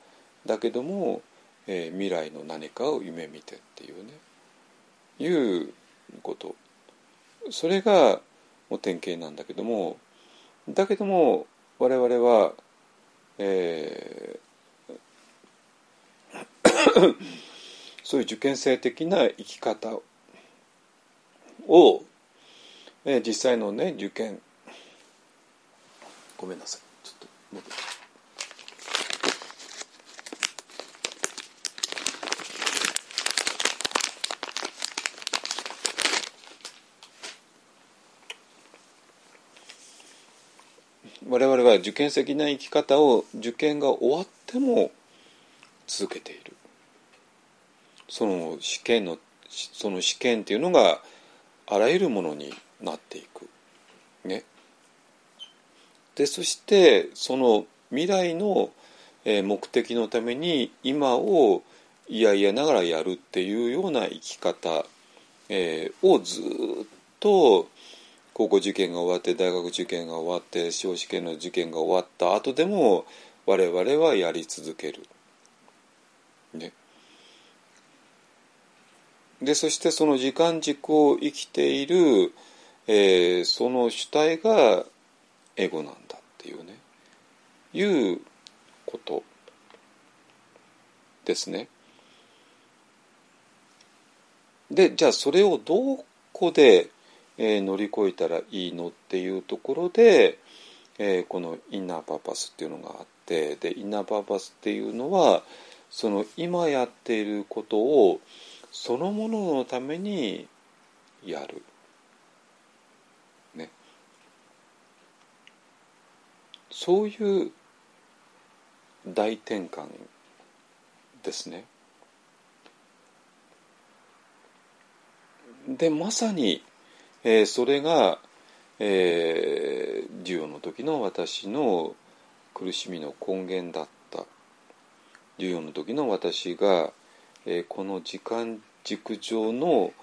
だけども、えー、未来の何かを夢見てっていうね。いうこと。それがもう典型なんだけどもだけども我々はえー そういう受験生的な生き方を、えー、実際のね受験ごめんなさいちょっと戻って我々は受験的な生き方を受験が終わっても続けているその試験のその試験っていうのがあらゆるものになっていく。ね。でそしてその未来の目的のために今をいやいやながらやるっていうような生き方、えー、をずっと高校受験が終わって大学受験が終わって司法試験の受験が終わった後でも我々はやり続ける。ね。でそしてその時間軸を生きている、えー、その主体がエゴなんだっていうねいうことですね。でじゃあそれをどこで、え、乗り越えたらいいのっていうところで、えー、このインナーパーパスっていうのがあってでインナーパーパスっていうのはその今やっていることをそのもののためにやる。そういう大転換ですね。でまさに、えー、それが、えー、授与の時の私の苦しみの根源だった授与の時の私が、えー、この時間軸上の、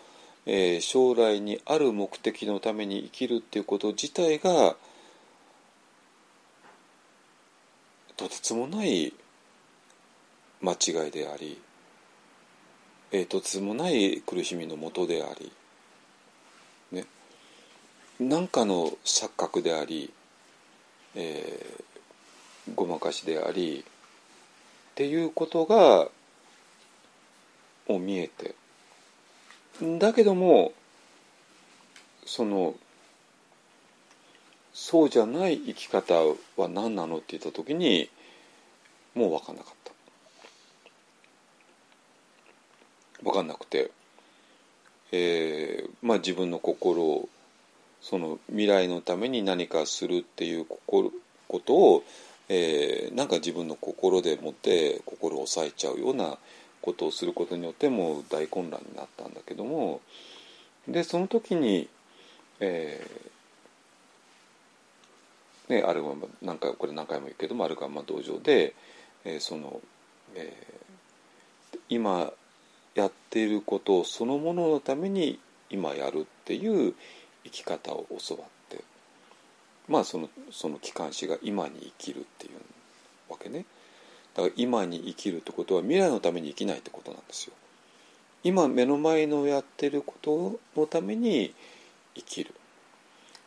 えー、将来にある目的のために生きるっていうこと自体がとてつもない間違いであり、え、とてつもない苦しみのもとであり、ね、何かの錯覚であり、えー、ごまかしでありっていうことがもう見えて。だけどもそのそうじゃない生き方は何なのって言った時にもう分かんなかった。分かんなくて、えー、まあ自分の心をその未来のために何かするっていうことを、えー、なんか自分の心でもって心を抑えちゃうようなことをすることによってもう大混乱になったんだけども。でその時に、えーね、ある何回これ何回も言うけどもあるがま道場で、えー、その、えー、今やっていることそのもののために今やるっていう生き方を教わってまあそのその機関士が今に生きるっていうわけね。だから今に生きるってことは未来のために生きないってことなんですよ。今目の前のやってることのために生きる。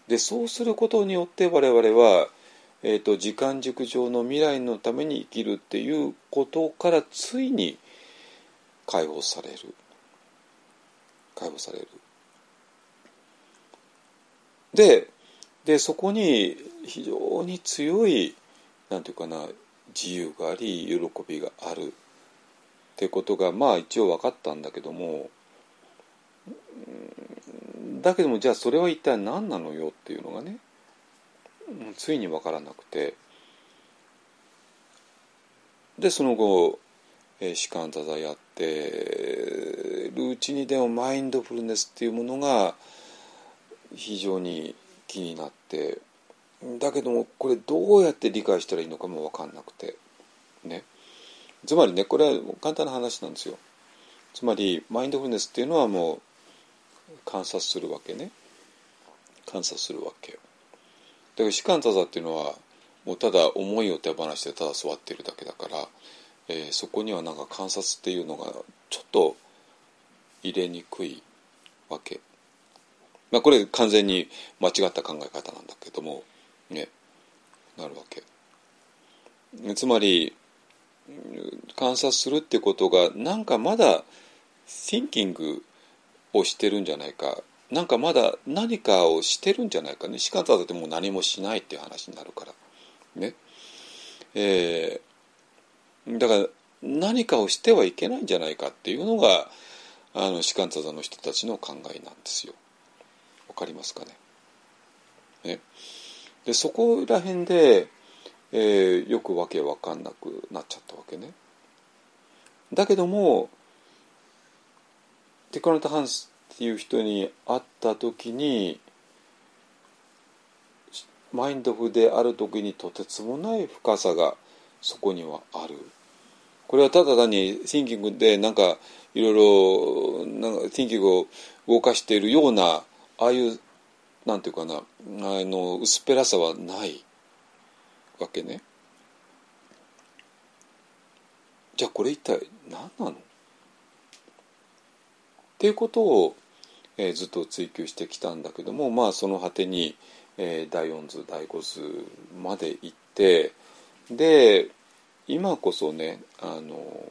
でそうすることによって我々は、えーと、時間軸上の未来のために生きるっていうことからついに解放される解放される。ででそこに非常に強いなんていうかな自由があり喜びがあるってことがまあ一応分かったんだけどもだけどもじゃあそれは一体何なのよっていうのがねついに分からなくて。でその後士官座座やってるうちにでもマインドフルネスっていうものが非常に気になって。だけどもこれどうやって理解したらいいのかも分かんなくて。ね。つまりねこれは簡単な話なんですよ。つまりマインドフルネスっていうのはもう観察するわけね。観察するわけだから士官多座っていうのはもうただ思いを手放してただ座っているだけだから、えー、そこにはなんか観察っていうのがちょっと入れにくいわけ。まあこれ完全に間違った考え方なんだけどもねなるわけ。つまり観察するってことがなんかまだ thinking をしてるんじゃないか。なんかまだ何かをしてるんじゃないかね。仕方だってもう何もしないっていう話になるから。ね。えー、だから何かをしてはいけないんじゃないかっていうのがあの士官座の人たちの考えなんですよ。わかりますかね。ね。でそこら辺で、えー、よくわけわかんなくなっちゃったわけね。だけどもテクラナタハンスっていう人に会った時にマインドフである時にとてつもない深さがそこにはある。これはただ単に thinking でなんかいろいろなんか thinking を動かしているようなああいうなんていうかなあの薄っぺらさはない。わけね。じゃあこれ一体何なの？っていうことを、えー、ずっと追求してきたんだけどもまあその果てに、えー、第四図第五図まで行ってで今こそねあの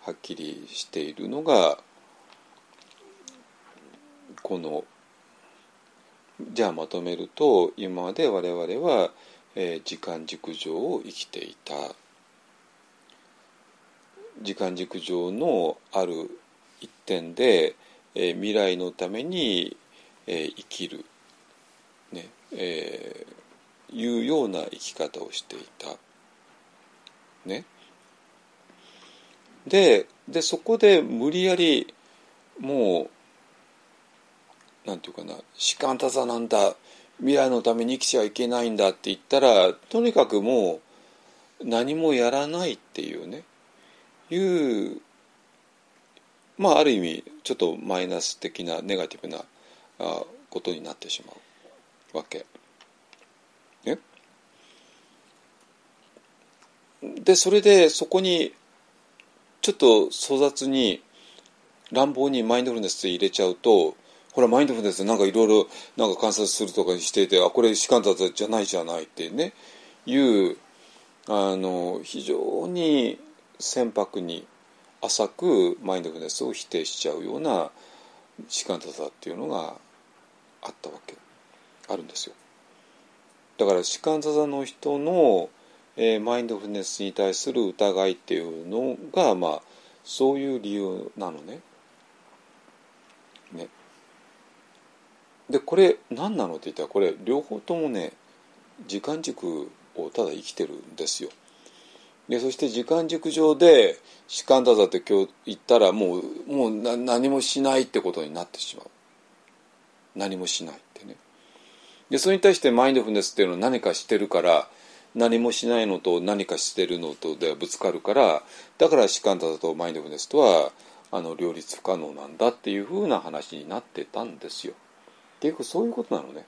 はっきりしているのがこのじゃあまとめると今まで我々は、えー、時間軸上を生きていた。時間軸上のある点で、えー、未来のために、えー、生きる、ねえー、いうような生き方をしていた。ね、ででそこで無理やりもうなんていうかな士官多座なんだ。未来のために生きちゃいけないんだって言ったらとにかくもう何もやらないっていうね。いうまあある意味ちょっとマイナス的なネガティブなあことになってしまうわけ。ね、でそれでそこにちょっと粗雑に乱暴にマインドフルネス入れちゃうとほらマインドフルネスなんかいろいろなんか観察するとかしていてあこれ士官だじゃないじゃないってねいうあの非常に船舶に浅くマインドフルネスを否定しちゃうような士官だっていうのがあったわけあるんですよだから士官座の人のえー、マインドフルネスに対する疑いっていうのがまあそういう理由なのね。ねでこれ何なのって言ったらこれ両方ともね時間軸をただ生きてるんですよ。でそして時間軸上で士官だって今日言ったらもうもう何もしないってことになってしまう。何もしないってね。でそれに対してマインドフルネスっていうのは何かしてるから何もしないのと何かしてるのとではぶつかるからだからシカンタだとマインドフルネスとはあの両立不可能なんだっていうふうな話になってたんですよ。結局そういうことなのね。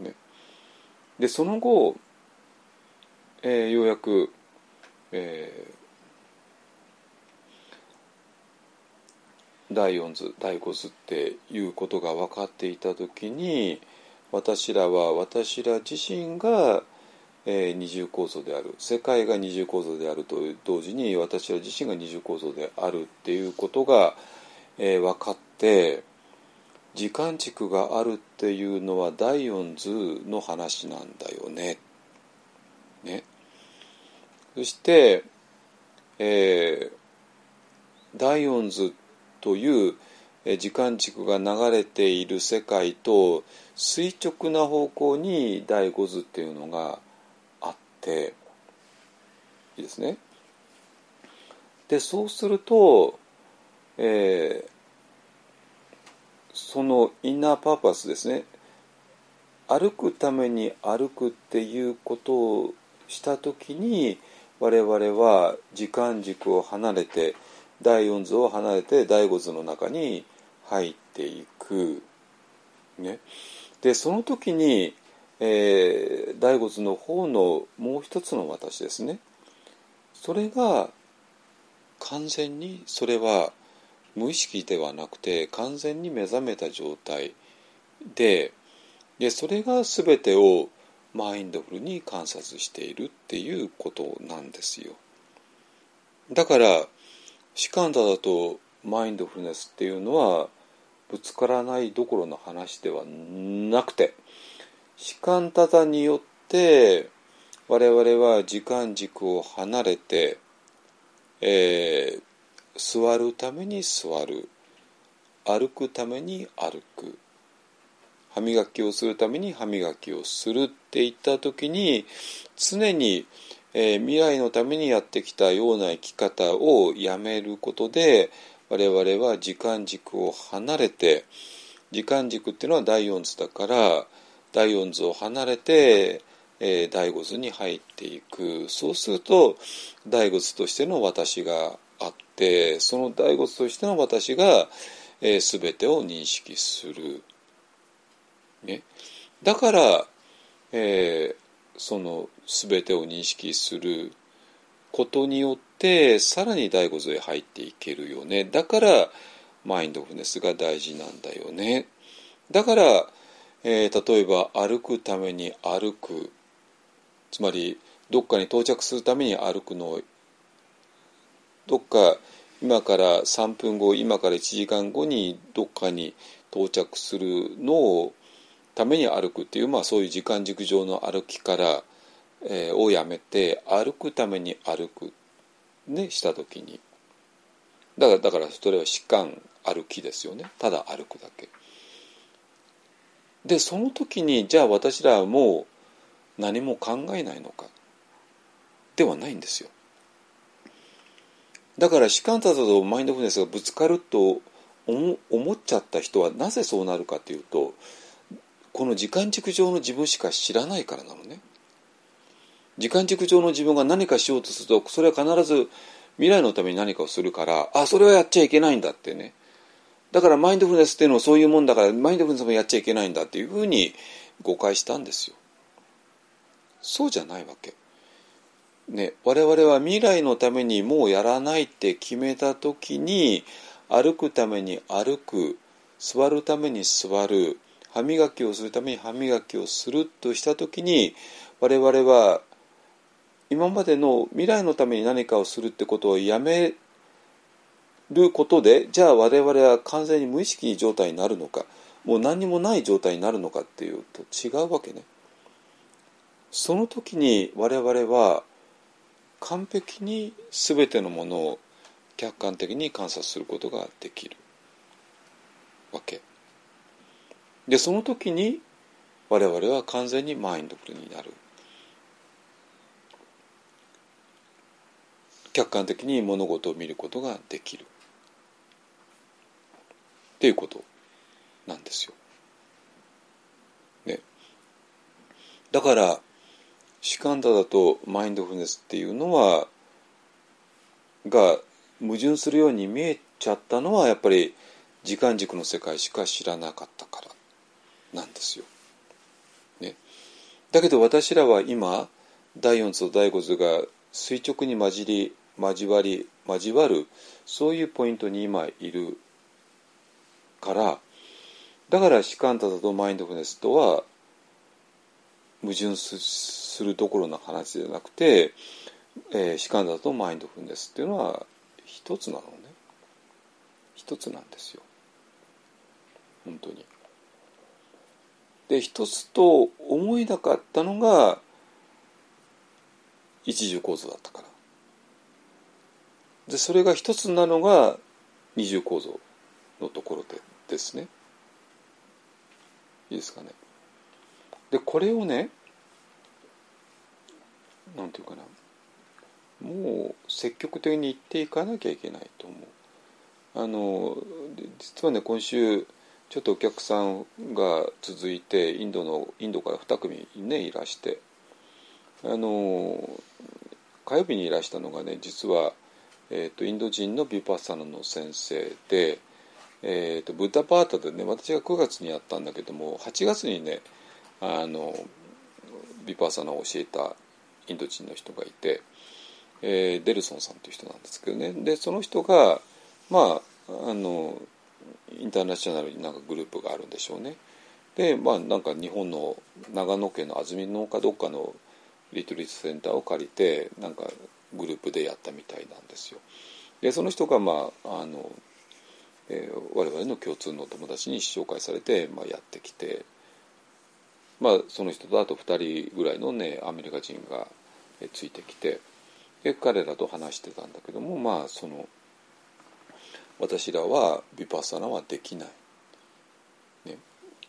ねでその後、えー、ようやく、えー、第4図第5図っていうことが分かっていた時に私らは私ら自身が、えー、二重構造である世界が二重構造であると同時に私ら自身が二重構造であるっていうことが、えー、分かって時間軸があるっていうのは第四図の話なんだよね。ねそして、えー、第四図という時間軸が流れている世界と垂直な方向に第五図っていうのがあっていいですね。でそうすると、えー、そのインナーパーパスですね歩くために歩くっていうことをした時に我々は時間軸を離れて第四図を離れて第五図の中に入っていく。ね、でその時に、えー、第五図の方のもう一つの私ですねそれが完全にそれは無意識ではなくて完全に目覚めた状態ででそれが全てをマインドフルに観察しているっていうことなんですよ。だからシカンダだとマインドフルネスっていうのはぶつからないどころの話ではなくて時間多々によって我々は時間軸を離れて、えー、座るために座る歩くために歩く歯磨きをするために歯磨きをするっていった時に常に、えー、未来のためにやってきたような生き方をやめることで我々は時間軸を離れて時間軸っていうのは第四図だから第四図を離れて、えー、第五図に入っていくそうすると第五図としての私があってその第五図としての私が、えー、全てを認識する。ね、だから、えー、その全てを認識することによってさらに第五図へ入っていけるよね。だからマインドフネスが大事なんだよね。だから、えー、例えば歩くために歩く。つまりどっかに到着するために歩くの。をどっか今から3分後今から1時間後にどっかに到着するのをために歩くっていう、まあ、そういう時間軸上の歩きから、えー、をやめて歩くために歩く、ね、した時にだからだからそれは疾患歩きですよねただ歩くだけ。でその時にじゃあ私らはもう何も考えないのかではないんですよ。だから士官たとマインドフルネスがぶつかると思っちゃった人はなぜそうなるかというとこの時間軸上の自分しか知らないからなのね。時間軸上の自分が何かしようとするとそれは必ず未来のために何かをするからあそれはやっちゃいけないんだってね。だからマインドフルネスっていうのはそういうもんだからマインドフルネスもやっちゃいけないんだっていうふうに誤解したんですよ。そうじゃないわけ。ね我々は未来のためにもうやらないって決めた時に歩くために歩く座るために座る歯磨きをするために歯磨きをするとした時に我々は今までの未来のために何かをするってことをやめることでじゃあ我々は完全に無意識状態になるのかもう何にもない状態になるのかっていうと違うわけね。その時に我々は完璧に全てのものを客観的に観察することができるわけ。でその時に我々は完全にマインドフルになる。客観的に物事を見ることができる。っていうことなんですよ。ね、だからシカンダだとマインドフルネスっていうのはが矛盾するように見えちゃったのはやっぱり時間軸の世界しか知らなかったから。なんですよ。ね、だけど私らは今第四図と第五図が垂直に混じり交わり交わるそういうポイントに今いるからだからシカンタとマインドフルネスとは矛盾するどころの話じゃなくて、えー、シカンタとマインドフルネスっていうのは一つなのね一つなんですよ本当に。で一つと思いなかったのが一重構造だったから。でそれが一つなのが二重構造のところでですね。いいですかね。でこれをねなんていうかな。もう積極的に言っていかなきゃいけないと思う。あの実はね今週ちょっとお客さんが続いてインドのインドから2組ねいらして。あの火曜日にいらしたのがね実は、えーと、インド人のビパッサナの先生で、えーと、ブッダパータでね私が9月にやったんだけども8月にねあのビパッサナを教えたインド人の人がいて、えー、デルソンさんという人なんですけどね。でその人がまああのインターナショナルになんかグループがあるんでしょうね。でまあなんか日本の長野県の安曇野かどっかのリトリートセンターを借りてなんかグループでやったみたいなんですよ。でその人がまああの、えー、我々の共通の友達に紹介されて、まあ、やってきて、まあ、その人とあと2人ぐらいのねアメリカ人がついてきてで彼らと話してたんだけどもまあその。私らはヴィパッサナはできない、ね、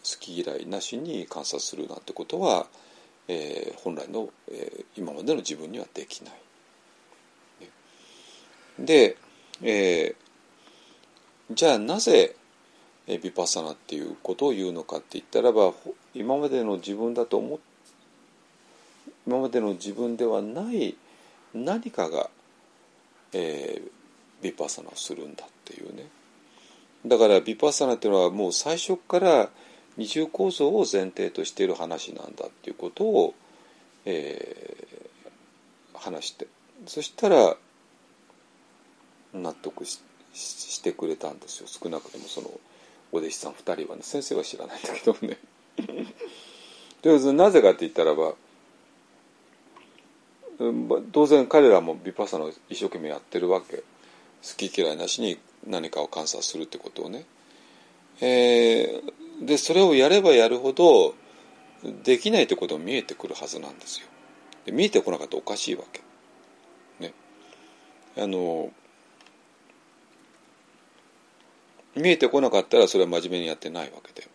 好き嫌いなしに観察するなんてことは、えー、本来の、えー、今までの自分にはできない。ね、で、えーじゃあなぜヴィパッサナっていうことを言うのかって言ったらば今までの自分だと思今までの自分ではない何かが、えー、ヴィパサナをするんだっていうね。だからヴィパッサナっていうのはもう最初から二重構造を前提としている話なんだっていうことを、えー、話して。そしたら納得ししてくれたんですよ。少なくともそのお弟子さん2人はね。先生は知らないんだけどね。とりあえずなぜかって言ったらば当然彼らもヴィパッサナを一生懸命やってるわけ。好き嫌いなしに何かを観察するってことをね、えー、でそれをやればやるほどできないってことも見えてくるはずなんですよ。で見えてこなかったらおかしいわけ。ね。あの見えてこなかったらそれは真面目にやってないわけで。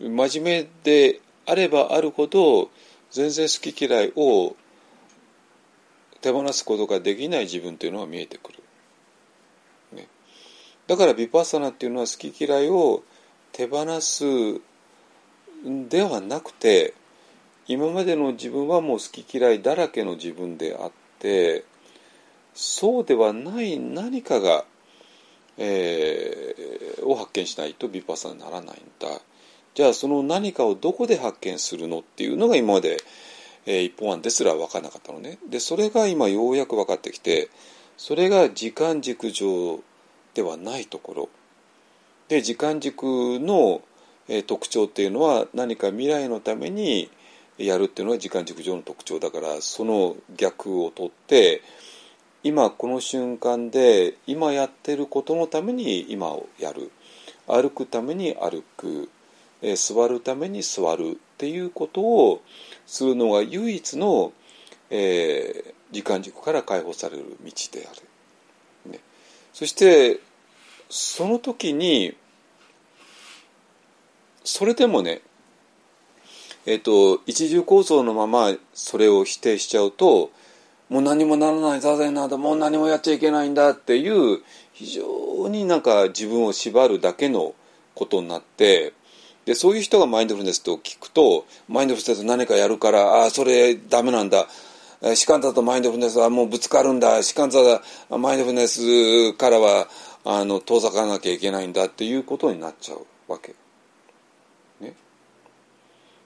真面目であればあるほど全然好き嫌いを手放すことができない自分というのが見えてくる、ね、だからヴィパッサナっていうのは好き嫌いを手放すではなくて今までの自分はもう好き嫌いだらけの自分であってそうではない何かがえー、を発見しないとビパッサナにならないんだ。じゃあその何かをどこで発見するのっていうのが今まで、えー、一本案ですら分からなかったのね。でそれが今ようやく分かってきてそれが時間軸上ではないところ。で時間軸の、えー、特徴っていうのは何か未来のためにやるっていうのは時間軸上の特徴だからその逆を取って今この瞬間で今やってることのために今をやる。歩くために歩く、えー、座るために座る。っていうことをするのが唯一の、えー、時間軸から解放される道である。ね、そしてその時にそれでもねえっ、ー、と一重構造のままそれを否定しちゃうともう何もならない座禅なんだもう何もやっちゃいけないんだっていう非常になんか自分を縛るだけのことになってでそういう人がマインドフルネスと聞くとマインドフルネス何かやるからああそれダメなんだ。シカンタとマインドフルネスはもうぶつかるんだ。シカンタマインドフルネスからはあの遠ざからなきゃいけないんだっていうことになっちゃうわけ。ね。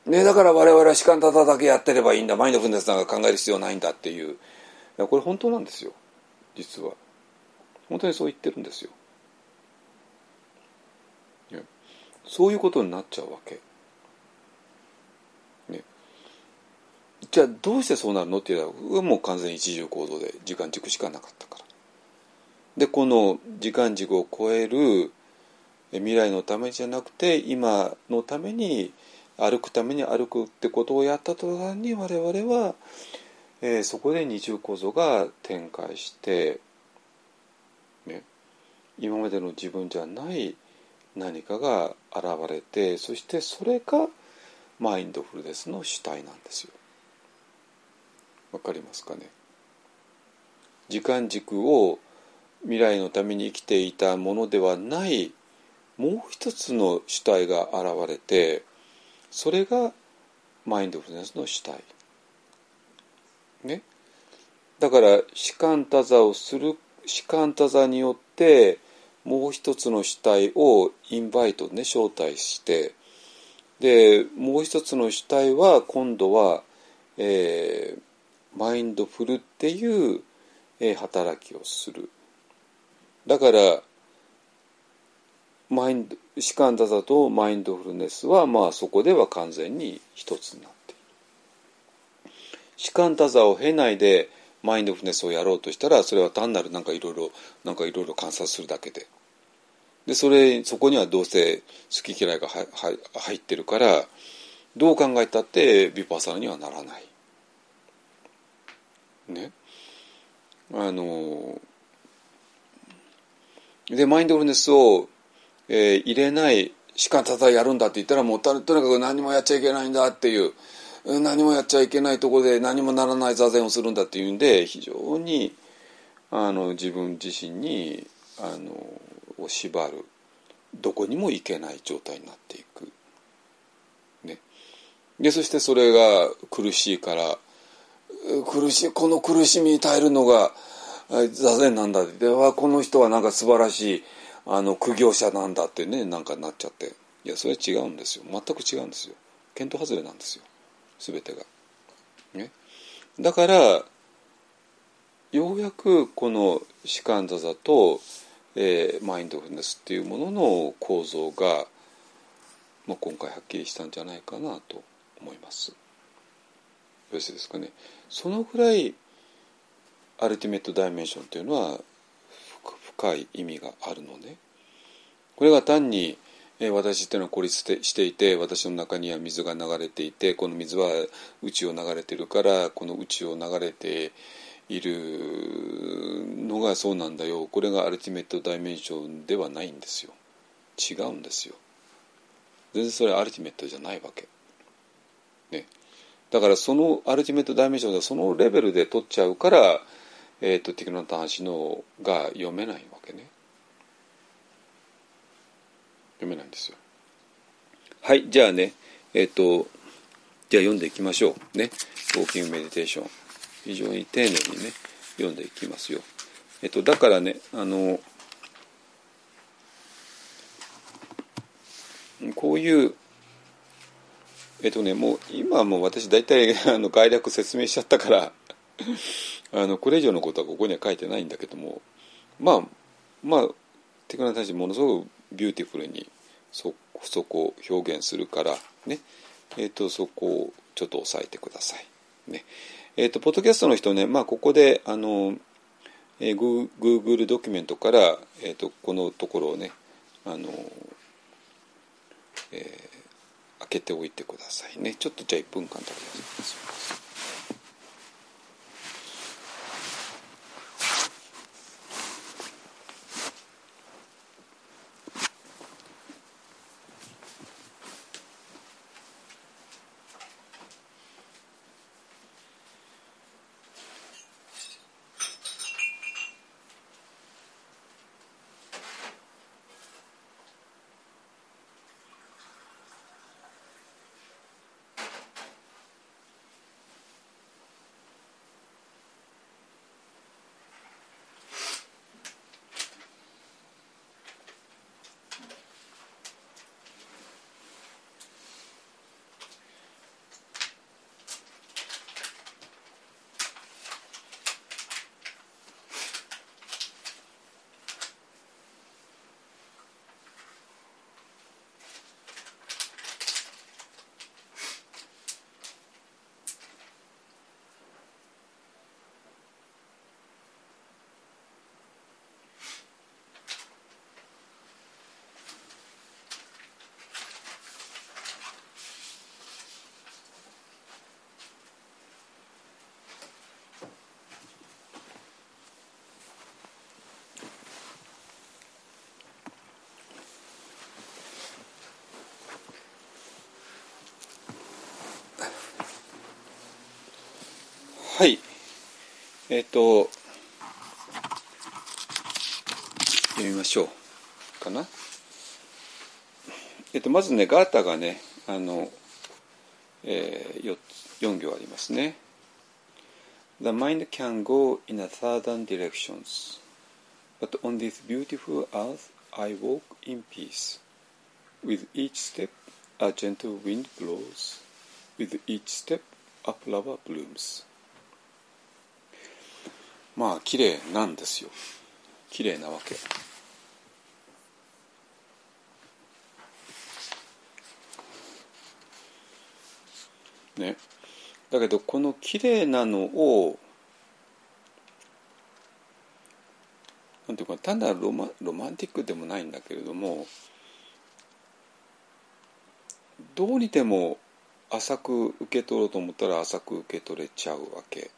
ねだから我々はシカンタタだけやってればいいんだ。マインドフルネスなんか考える必要ないんだっていう。やこれ本当なんですよ。実は。本当にそう言ってるんですよ。そういうことになっちゃうわけ、ね、じゃあどうしてそうなるのって言ったらもう完全に一重行動で時間軸しかなかったから。でこの時間軸を超える未来のためじゃなくて今のために歩くために歩くってことをやった途端に我々はえー、そこで二重構造が展開して、ね、今までの自分じゃない何かが現れてそしてそれがマインドフルネスの主体なんですよ。わかりますかね？時間軸を未来のために生きていたものではないもう一つの主体が現れてそれがマインドフルネスの主体。ね、だから士官多座をする士官多座によってもう一つの主体をインバイトね招待してでもう一つの主体は今度は、えー、マインドフルっていう、えー、働きをする。だからマインド士官多座とマインドフルネスはまあそこでは完全に一つになっている。士官多座を経ないでマインドフルネスをやろうとしたらそれは単なるなんかいろいろなんかいろいろ観察するだけで。でそれそこにはどうせ好き嫌いがはは入ってるからどう考えたってビパッサナにはならない。ね。あのでマインドフルネスを、えー、入れないしかただやるんだって言ったらもうとにかく何もやっちゃいけないんだっていう何もやっちゃいけないところで何もならない座禅をするんだっていうんで非常にあの自分自身にあのを縛る。どこにも行けない状態になっていく。ね、でそしてそれが苦しいから苦しいこの苦しみに耐えるのが座禅なんだではこの人はなんか素晴らしいあの苦行者なんだってねなんかなっちゃって。いやそれは違うんですよ。全く違うんですよ。見当外れなんですよ。全てが。ね、だからようやくこの士官座座と、えー、マインドフルネスっていうものの構造が、まあ、今回はっきりしたんじゃないかなと思います。よろしいですかね。そのぐらいアルティメットダイメンションというのは深い意味があるのね。これが単に私っていうのは孤立していて私の中には水が流れていてこの水は宇宙を流れてるからこの宇宙を流れているいるのがそうなんだよ。これがアルティメットダイメンションではないんですよ。違うんですよ。全然それはアルティメットじゃないわけ。ね。だからそのアルティメットダイメンションでそのレベルで取っちゃうから、えーと、ティクノタンシのが読めないわけね。読めないんですよ。はい。じゃあね。えっ、ー、とじゃあ読んでいきましょう。ね。ウォーキングメディテーション。非常に丁寧にね読んでいきますよ。えっと、だからねあのこういうえっとねもう今はもう私大体 あの概略説明しちゃったから あのこれ以上のことはここには書いてないんだけどもまあまあティク・ナット・ハン師ものすごく beautiful にそそこを表現するからねえっとそこをちょっと押さえてください。ねえっ、ー、と、ポッドキャストの人ね、まあ、ここで、あの、えー、グーグルドキュメントから、えっ、ー、と、このところをね、あの、えー、開けておいてくださいね。ちょっとじゃあ1分間だけやります。はいえっ、と読みましょうかなえっ、とまずねガータがねあの、えー、4, 行ありますね The mind can go in a thousand directions but on this beautiful earth I walk in peace with each step a gentle wind blows with each step a flower blooms まあ綺麗なんですよ。綺麗なわけ。ね。だけどこの綺麗なのをなんていうか単なるロマロマンティックでもないんだけれどもどうにでも浅く受け取ろうと思ったら浅く受け取れちゃうわけ。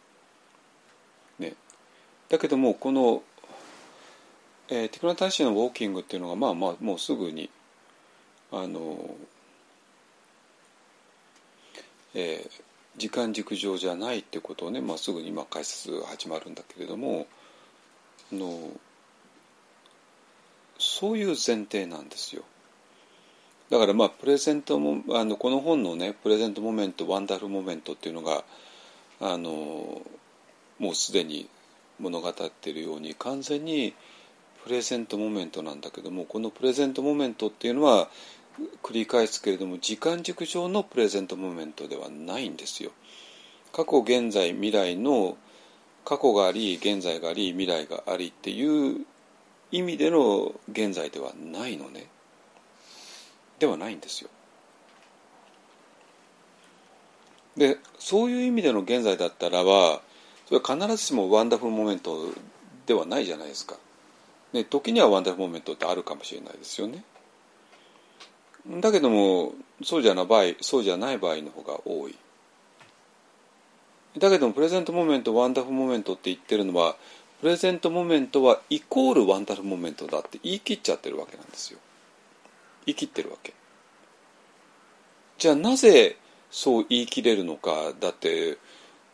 だけどもこの、えー、テクノ大使のウォーキングっていうのがまあまあもうすぐにあの、えー、時間軸上じゃないってことをね、まあ、すぐに今解説始まるんだけれどもあのそういう前提なんですよ。だからまあ present もあのこの本のね present moment wonderful moment っていうのがあのもうすでに物語っているように完全に present moment なんだけどもこの present moment っていうのは繰り返すけれども時間軸上の present moment ではないんですよ。過去現在未来の過去があり現在があり未来がありっていう意味での現在ではないのねではないんですよでそういう意味での現在だったらばそれは必ずしも wonderful moment ではないじゃないですか、ね、時には wonderful moment ってあるかもしれないですよね。だけどもそうじゃない場合そうじゃない場合の方が多い。だけども present moment wonderful moment って言ってるのは present moment はイコール wonderful moment だって言い切っちゃってるわけなんですよ。言い切ってるわけ。じゃあなぜそう言い切れるのかだって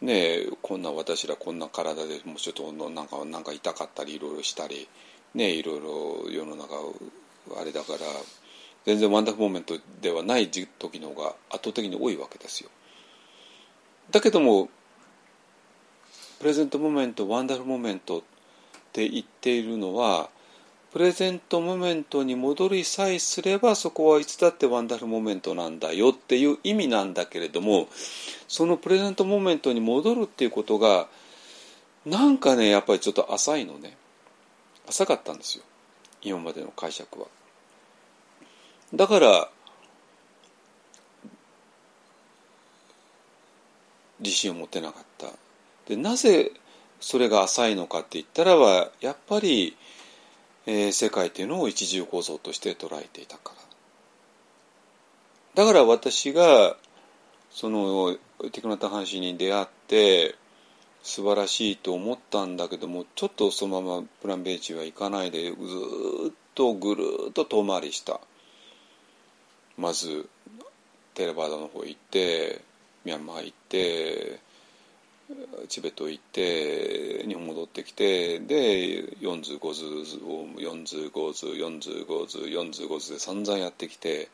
ねこんな私らこんな体でもうちょっとなんかなんか痛かったりいろいろしたりねいろいろ世の中あれだから全然 wonderful moment ではない時の方が圧倒的に多いわけですよ。だけども present moment wonderful moment って言っているのは present moment に戻りさえすればそこはいつだって wonderful moment なんだよっていう意味なんだけれどもその present moment に戻るっていうことがなんかねやっぱりちょっと浅いのね。浅かったんですよ。今までの解釈は。だから自信を持てなかった。でなぜそれが浅いのかって言ったらばやっぱり、えー、世界というのを一重構造として捉えていたから。だから私がそのテクナタハンシに出会って素晴らしいと思ったんだけどもちょっとそのままプランベーチは行かないでずっとぐるっと遠回りした。まずテレバーダの方行ってミャンマー行ってチベット行って日本戻ってきてで45図を45図45図45図で散々やってきて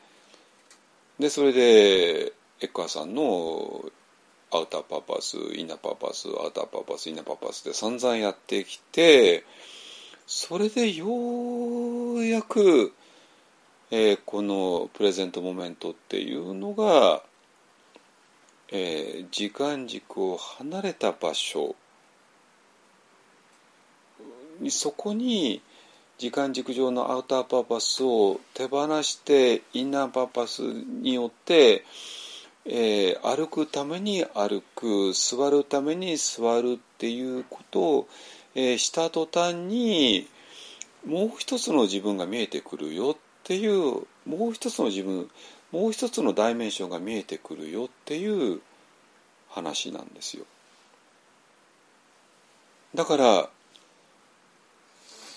でそれでエッカーさんのアウターパーパスインナーパーパスアウターパーパスインナーパーパスで散々やってきてそれでようやく、えー、このプレゼントモメントっていうのがえー、時間軸を離れた場所。そこに時間軸上のアウターパーパスを手放してインナーパーパスによって、えー、歩くために歩く座るために座るっていうことを、えー、した途端にもう一つの自分が見えてくるよっていうもう一つの自分もう一つのダイメンションが見えてくるよっていう話なんですよ。だから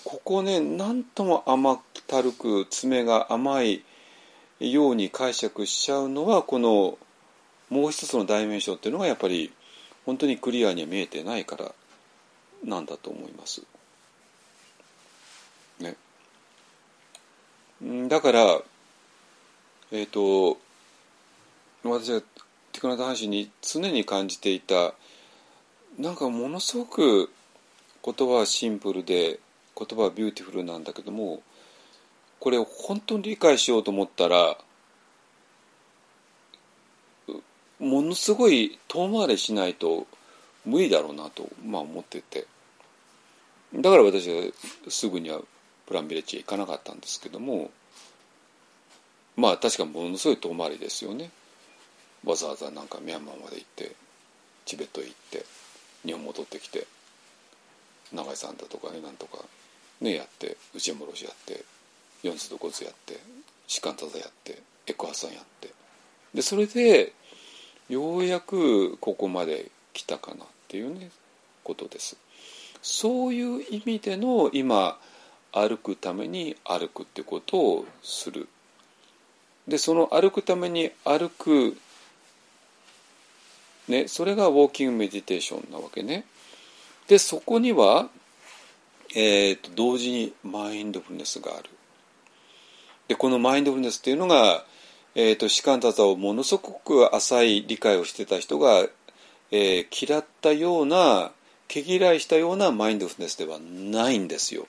ここね何とも甘ったるく爪が甘いように解釈しちゃうのはこのもう一つのダイメンションっていうのがやっぱり本当にクリアには見えてないからなんだと思います。ね。だからえっ、ー、と私がテクノ話に常に感じていたなんかものすごく言葉はシンプルで言葉は beautiful なんだけどもこれを本当に理解しようと思ったらものすごい遠回りしないと無理だろうなと、まあ、思ってて。だから私はすぐにはプランビレッジへ行かなかったんですけどもまあ確かものすごい遠回りですよね。わざわざなんかミャンマーまで行ってチベットへ行って日本戻ってきて永井さんだとかねなんとかねやって内山ロシやって四つと五つやって士官多座やってエコハさんやってでそれでようやくここまで来たかなっていうねことです。そういう意味での今歩くために歩くってことをする。でその歩くために歩くね、それがウォーキングメディテーションなわけね。でそこには、えーと、同時にマインドフルネスがある。でこのマインドフルネスっていうのが、えーと、士官多座をものすごく浅い理解をしてた人が、えー、嫌ったような毛嫌いしたようなマインドフルネスではないんですよ。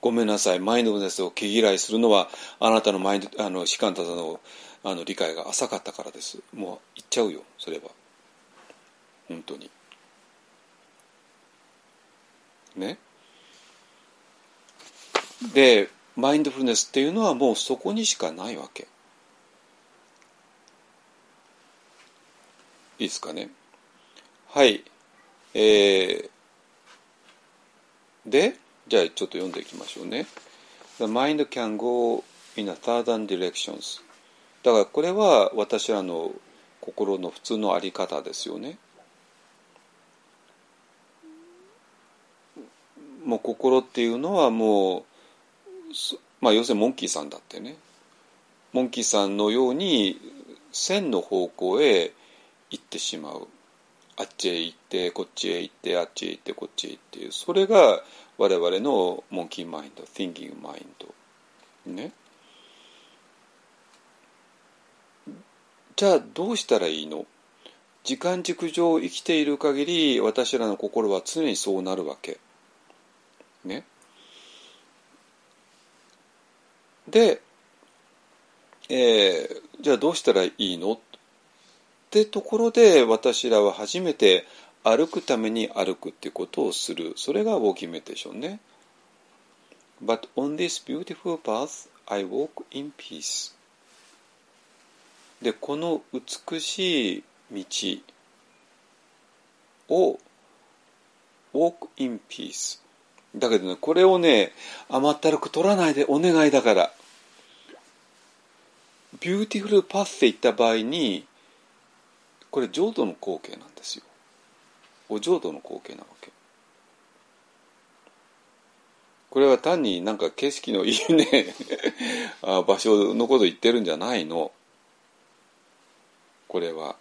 ごめんなさい。マインドフルネスを毛嫌いするのはあなたのマインドあの士官多座のあの理解が浅かったからです。もう言っちゃうよそれは。本当に。ね。でマインドフルネスっていうのはもうそこにしかないわけ。いいですかね。はい。えー、でじゃあちょっと読んでいきましょうね。The mind can go in a thousand directions. だからこれは私らの心の普通のあり方ですよね。もう心っていうのはもうまあ要するにモンキーさんだってね。モンキーさんのように線の方向へ行ってしまう。あっちへ行ってこっちへ行ってあっちへ行ってこっちへ行って。それが我々のモンキーマインド Thinking マインドね？じゃあどうしたらいいの？時間軸上生きている限り私らの心は常にそうなるわけ。ね？で、えー、じゃあどうしたらいいの？ってところで私らは初めて歩くために歩くっていうことをする。それがウォーキングメディテーションね。But on this beautiful path I walk in peace. でこの美しい道を walk in peace だけどねこれをね甘ったるく取らないでお願いだから。 beautiful path で行った場合にこれ浄土の光景なんですよ。お浄土の光景なわけ。これは単になんか景色のいいね 場所のこと言ってるんじゃないの。これは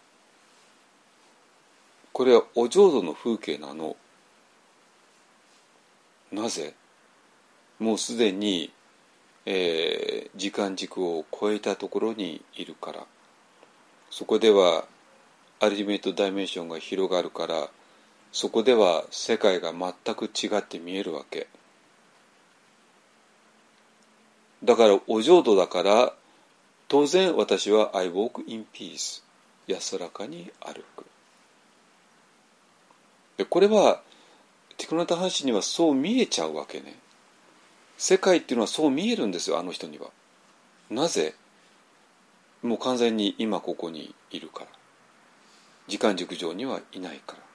これはお浄土の風景なの。なぜ？もうすでにえー、時間軸を超えたところにいるから。そこではアルティメイトダイメンションが広がるからそこでは世界が全く違って見えるわけ。だからお浄土だから当然私は I walk in peace 安らかに歩く。でこれはティクナタハンシにはそう見えちゃうわけね。世界っていうのはそう見えるんですよあの人には。なぜ？もう完全に今ここにいるから。時間軸上にはいないから。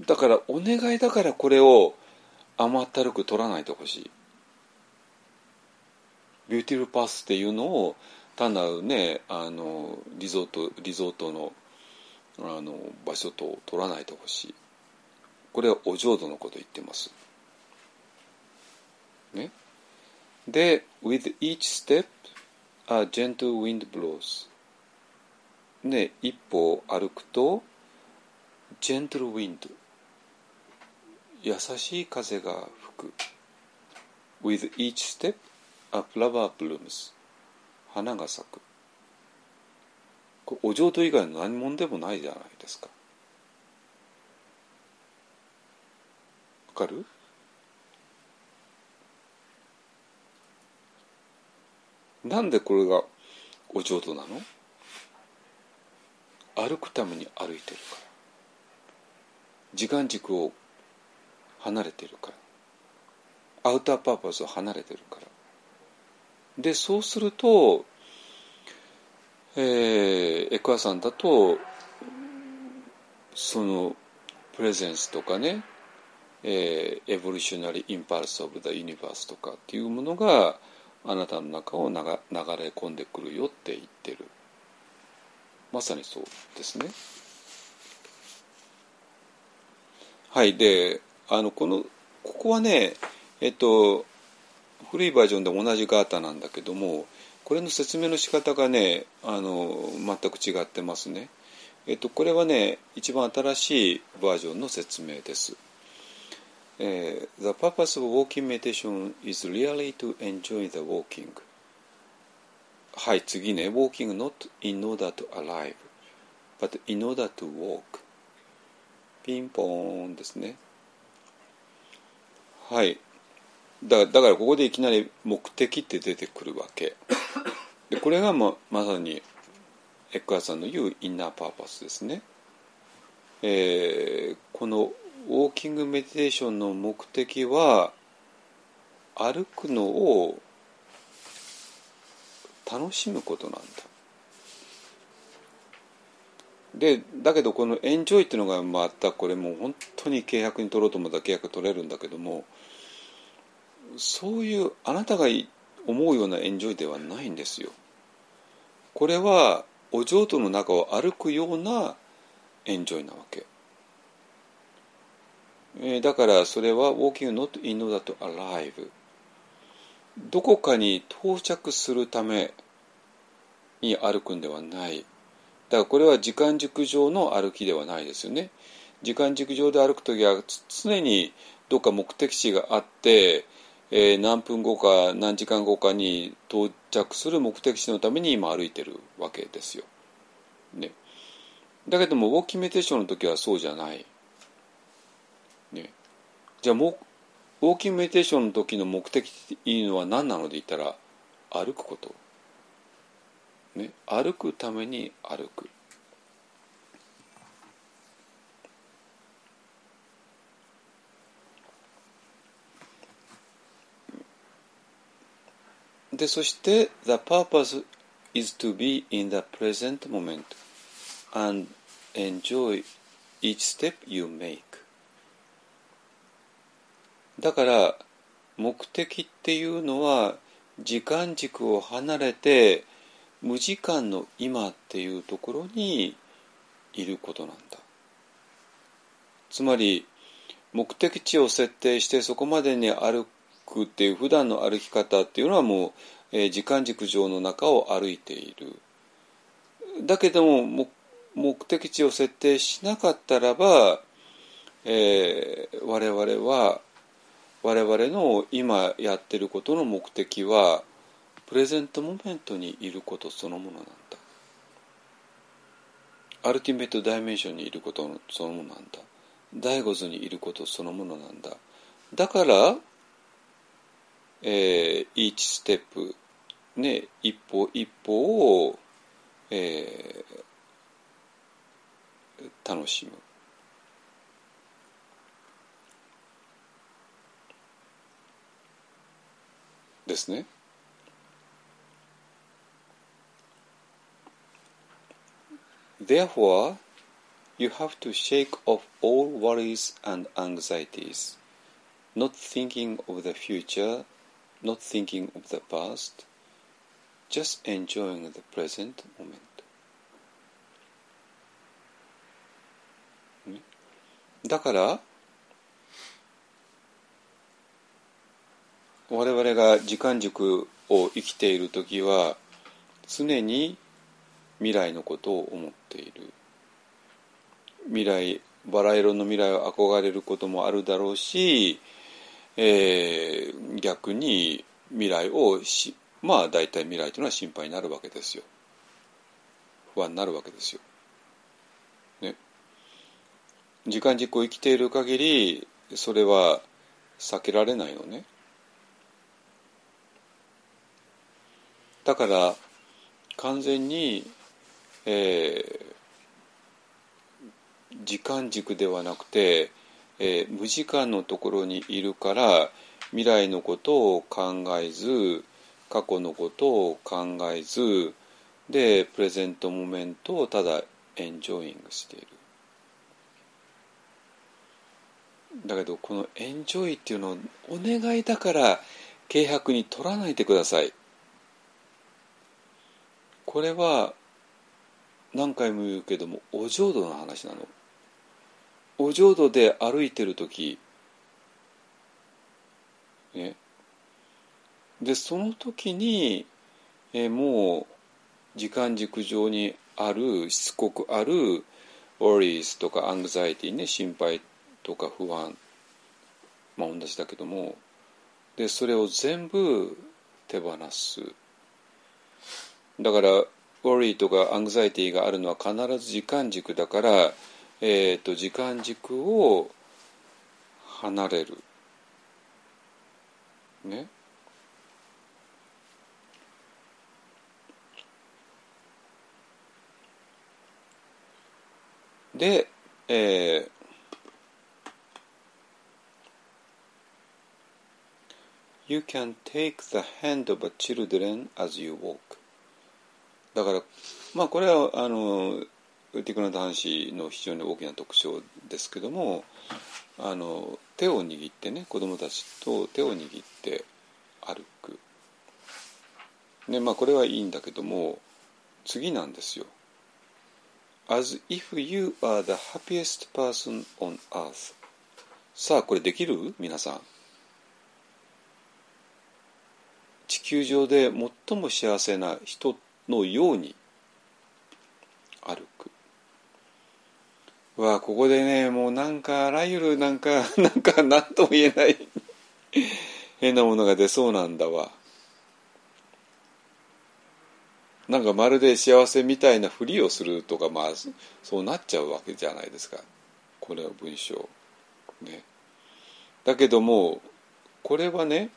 だからお願いだからこれを甘ったるく取らないでほしい beautiful path っていうのを単なるねあのリゾートリゾートのあの場所と取らないでほしいこれはお浄土のこと言ってます。ね、で、with each step a gentle wind blows。ね、一歩歩くと gentle wind 優しい風が吹く。with each step a flower blooms 花が咲く。お浄土以外の何者でもないじゃないですかわ。かる？なんでこれがお浄土なの？歩くために歩いてるから時間軸を離れてるから。 outer purpose を離れてるから。でそうすると、えー、エクアさんだとその presence とかねえー、 evolutionary impulse of the universe とかっていうものがあなたの中を流れ込んでくるよって言ってる。まさにそうですね。はいであのこのここはねえっと古いバージョンで同じガータなんだけどもこれの説明の仕方がねあの全く違ってますねえっとこれはね一番新しいバージョンの説明ですえー The purpose of walking meditation is really to enjoy the walking はい次ね walking not in order to arrive but in order to walk ピンポーンですねはい。だだからここでいきなり目的って出てくるわけ。でこれがままさにエッカーさんの言うインナーパーパスですね、えーこのウォーキングメディテーションの目的は歩くのを楽しむことなんだ。でだけどこのエンジョイっていうのがまたこれもう本当に契約に取ろうと思ったら契約取れるんだけどもそういうあなたがい思うようなエンジョイではないんですよ。これはお浄土の中を歩くようなエンジョイなわけ。えーだからそれは walking not in order to arrive どこかに到着するために歩くんではない。だからこれは時間軸上の歩きではないですよね。時間軸上で歩く時は常にどっか目的地があって、えー何分後か何時間後かに到着する目的地のために今歩いてるわけですよ、ね、だけどもウォーキングメディテーションの時はそうじゃない。ね、じゃあもウォーキングメディテーションの時の目的っていうのは何なので言ったら歩くこと、ね、歩くために歩くでそして The purpose is to be in the present moment and enjoy each step you make だから目的っていうのは時間軸を離れて無時間の今っていうところにいることなんだ。つまり目的地を設定してそこまでに歩くっていう普段の歩き方っていうのはもう、え時間軸上の中を歩いている。だけども目目的地を設定しなかったらば、えー我々は我々の今やってることの目的はプレゼントモメントにいることそのものなんだ。アルティメットダイメンションにいることそのものなんだ。第五図にいることそのものなんだ。だから、えー、1ステップね一歩一歩を、えー楽しむ。ですね。Therefore, you have to shake off all worries and anxieties, not thinking of the future, not thinking of the past, just enjoying the present moment. ねだから我々が時間軸を生きている時は常に 未来のことを思っている未来バラ色の未来を憧れることもあるだろうし、えー逆に未来をしまあ大体未来というのは心配になるわけですよ不安になるわけですよ。ね、時間軸を生きている限りそれは避けられないのね。だから完全に、えー時間軸ではなくて、えー無時間のところにいるから未来のことを考えず過去のことを考えずでプレゼントモメントをただエンジョイングしている。だけどこのエンジョイっていうのをお願いだから軽薄に取らないでください。これは何回も言うけどもお浄土の話なの。お浄土で歩いてる時。ね。でその時に、えもう時間軸上にあるしつこくある worries とか anxiety ね心配とか不安。まあ同じだけども。でそれを全部手放す。だからォリーとかアングザイティがあるのは必ず時間軸だから、えーと、時間軸を離れる。ね？で、えー、You can take the hand of a children as you walk. だからまあこれはあのティクナ男子の非常に大きな特徴ですけどもあの手を握ってね子供たちと手を握って歩く。ねまあこれはいいんだけども次なんですよ。As if you are the happiest person on earth さあこれできる？皆さん地球上で最も幸せな人のように歩く。わここでねもうなんかあらゆるなんか なんか何とも言えない。変なものが出そうなんだわ。なんかまるで幸せみたいなふりをするとかまあそうなっちゃうわけじゃないですか。これは文章。ね。だけどもこれはね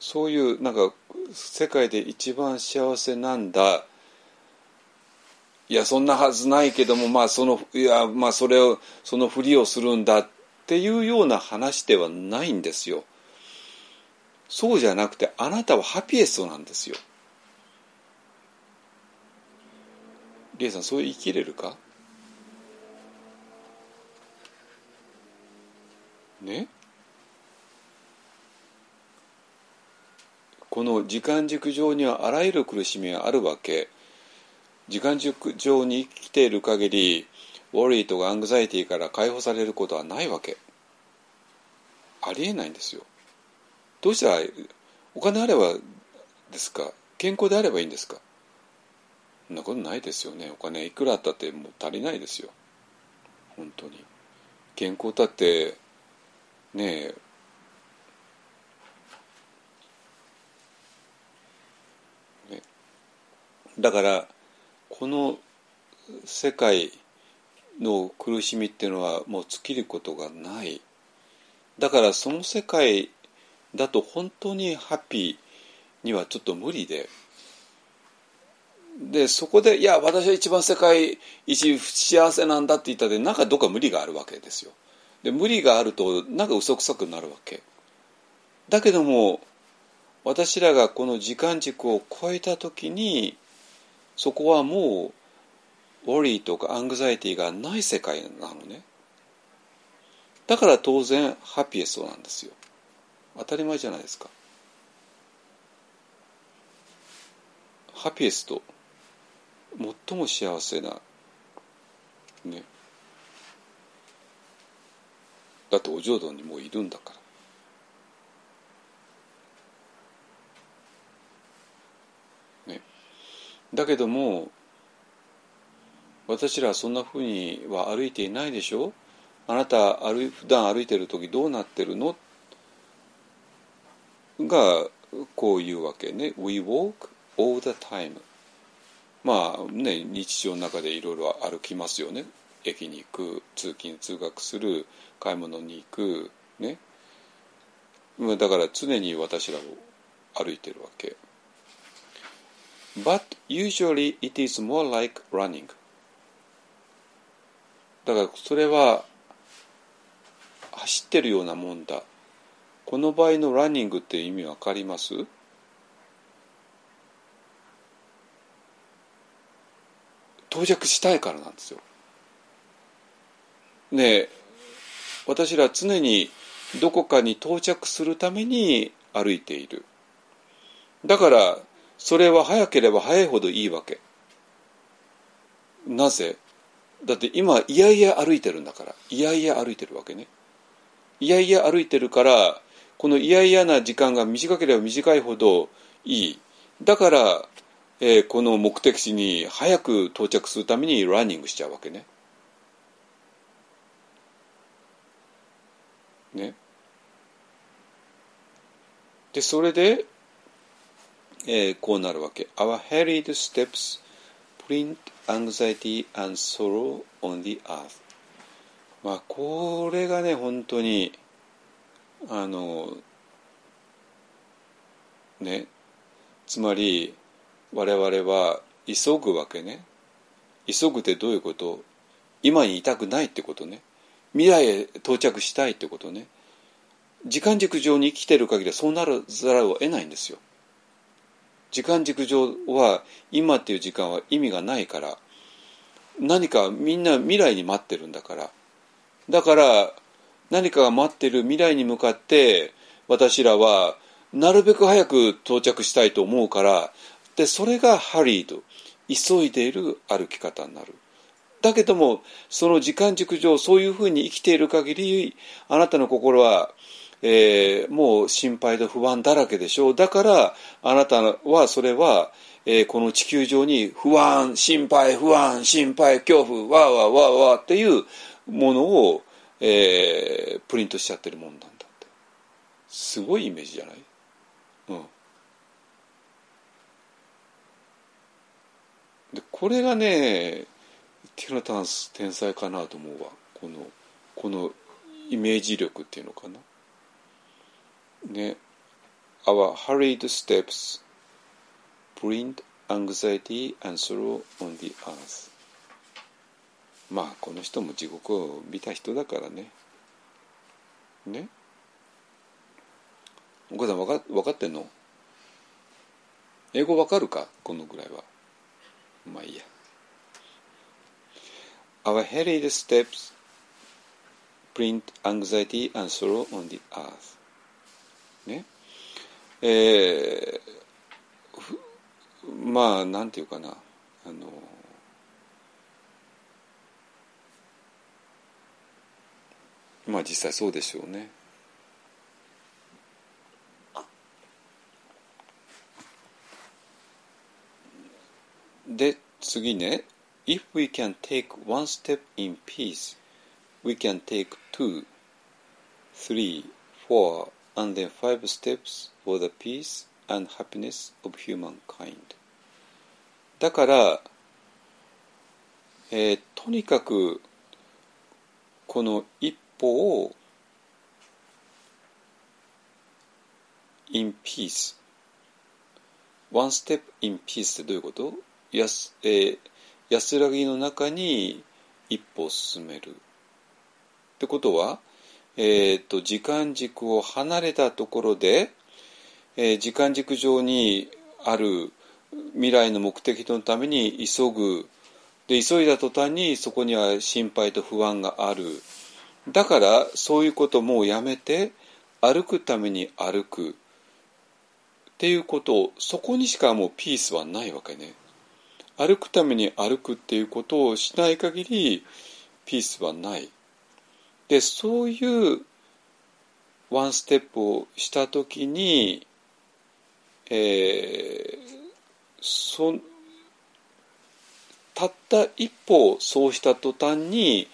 そういうなんか世界で一番幸せなんだいやそんなはずないけどもまあそのいやまあそれをそのふりをするんだっていうような話ではないんですよ。そうじゃなくてあなたはハピエストなんですよ。リエさんそう生きれるか？ね？この時間軸上にはあらゆる苦しみがあるわけ。時間軸上に生きている限りウォリーとかアングザイティから解放されることはないわけ。ありえないんですよ。どうしたらお金あればですか？健康であればいいんですか？そんなことないですよね。お金いくらあったってもう足りないですよ。本当に。健康だってねえだからこの世界の苦しみっていうのはもう尽きることがない。だからその世界だと本当にハッピーにはちょっと無理で。でそこでいや私は一番世界一幸せなんだって言ったでなんかどっか無理があるわけですよ。で無理があるとなんか嘘くさくなるわけ。だけども私らがこの時間軸を超えた時にそこはもうウォリーとかアングザイティがない世界なのね。だから当然ハピエストなんですよ。当たり前じゃないですか。ハピエスト最も幸せなね。だってお浄土にもういるんだから。だけども私らはそんなふうには歩いていないでしょ？あなた歩普段歩いてる時どうなってるの？がこういうわけね。We walk all the time まあね日常の中でいろいろ歩きますよね。駅に行く通勤通学する買い物に行くね。だから常に私らを歩いてるわけ。But usually it is more like running だからそれは走ってるようなもんだこの場合のランニングって意味わかります？到着したいからなんですよ。ねえ私ら常にどこかに到着するために歩いている。だからそれは早ければ早いほどいいわけ。なぜ？だって今いやいや歩いてるんだからいやいや歩いてるわけね。いやいや歩いてるからこのいやいやな時間が短ければ短いほどいい。だからえー、この目的地に早く到着するためにランニングしちゃうわけね。ねでそれで、えーこうなるわけ。Our harried steps print anxiety and sorrow on the earth. まあこれがね本当にあのねつまり我々は急ぐわけね。急ぐってどういうこと？今にいたくないってことね。未来へ到着したいってことね。時間軸上に生きてる限りはそうならざるを得ないんですよ。時間軸上は今っていう時間は意味がないから何かみんな未来に待ってるんだから。だから何かが待ってる未来に向かって私らはなるべく早く到着したいと思うからでそれがハリーと急いでいる歩き方になる。だけどもその時間軸上そういうふうに生きている限りあなたの心は、えーもう心配と不安だらけでしょう。だからあなたはそれは、えーこの地球上に不安心配不安心配恐怖わーわーわーわーっていうものを、えープリントしちゃってるもんなんだって。すごいイメージじゃない？うん。でこれがねティラタンス天才かなと思うわ。このこのイメージ力っていうのかな。ね Our hurried steps print anxiety and sorrow on the earth まあこの人も地獄を見た人だからねねお母さん分か分かってんの英語分かるかこのぐらいはまあいいや Our hurried steps print anxiety and sorrow on the earth ねえーまあなんていうかなあのまあ実際そうでしょうねで次ね If we can take one step in peace we can take two three four and then five steps for the peace and happiness of humankind だから、えーとにかくこの一歩を in peace one step in peace ってどういうことやす、えー安らぎの中に一歩を進めるってことは、えー、と時間軸を離れたところで、えー時間軸上にある未来の目的のために急ぐ。で急いだ途端にそこには心配と不安がある。だからそういうこともうやめて歩くために歩く。っていうことをそこにしかもうピースはないわけね。歩くために歩くっていうことをしない限りピースはない。でそういうワンステップをした時に、えーそたった一歩そうした途端に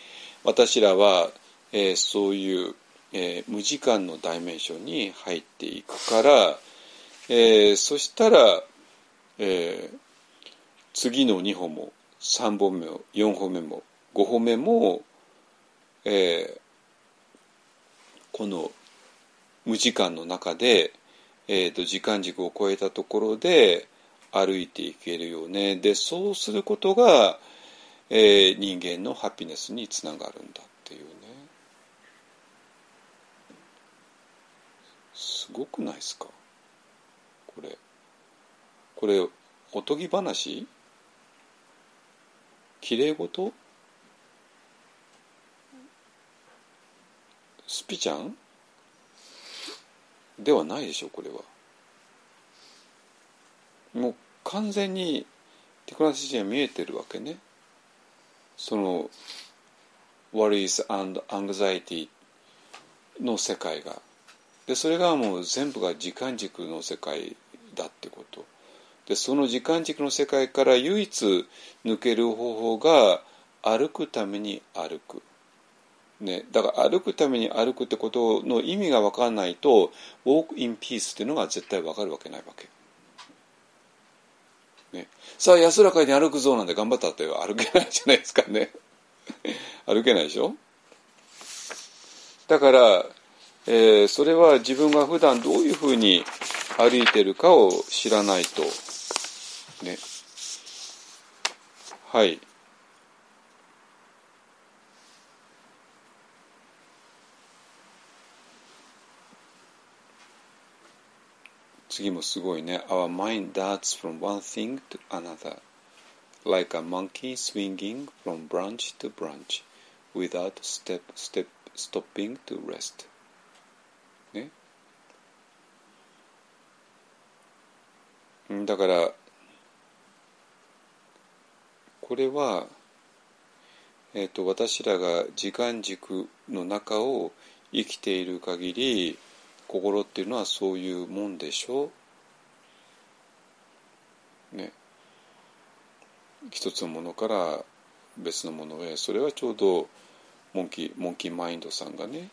私らは、えーそういう、えー無時間のダイメンションに入っていくから、えーそしたら、え次の2歩も3本目も4歩目も5歩目も、えーこの無時間の中で、えー、と時間軸を超えたところで歩いていけるよね。でそうすることが、えー人間のハピネスにつながるんだっていうね。すごくないですか？これ。これおとぎ話？きれい事？スピちゃん？ではないでしょこれは。もう完全にテクノロジーが見えてるわけね。その worries and anxiety の世界が。でそれがもう全部が時間軸の世界だってこと。でその時間軸の世界から唯一抜ける方法が歩くために歩く。ね、だから歩くために歩くってことの意味が分かんないとウォークインピースっていうのが絶対分かるわけないわけ。ね、さあ安らかに歩くぞなんて頑張ったって歩けないじゃないですかね。歩けないでしょ？だから、えー、それは自分が普段どういうふうに歩いてるかを知らないと。ね。はい。次もすごいね。Our mind darts from one thing to another, like a monkey swinging from branch to branch, without step, step, stopping to rest. ね。だから、これは、えーと、と私らが時間軸の中を生きている限り心っていうのはそういうもんでしょ？う。ね。一つのものから別のものへそれはちょうどモンキーモンキーマインドさんがね、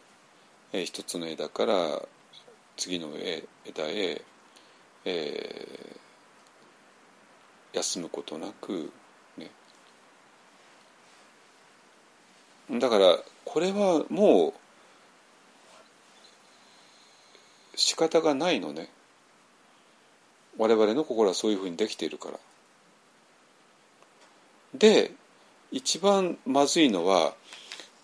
一つの枝から次の枝へ、えー、休むことなくねだからこれはもう仕方がないのね我々の心はそういうふうにできているからで一番まずいのは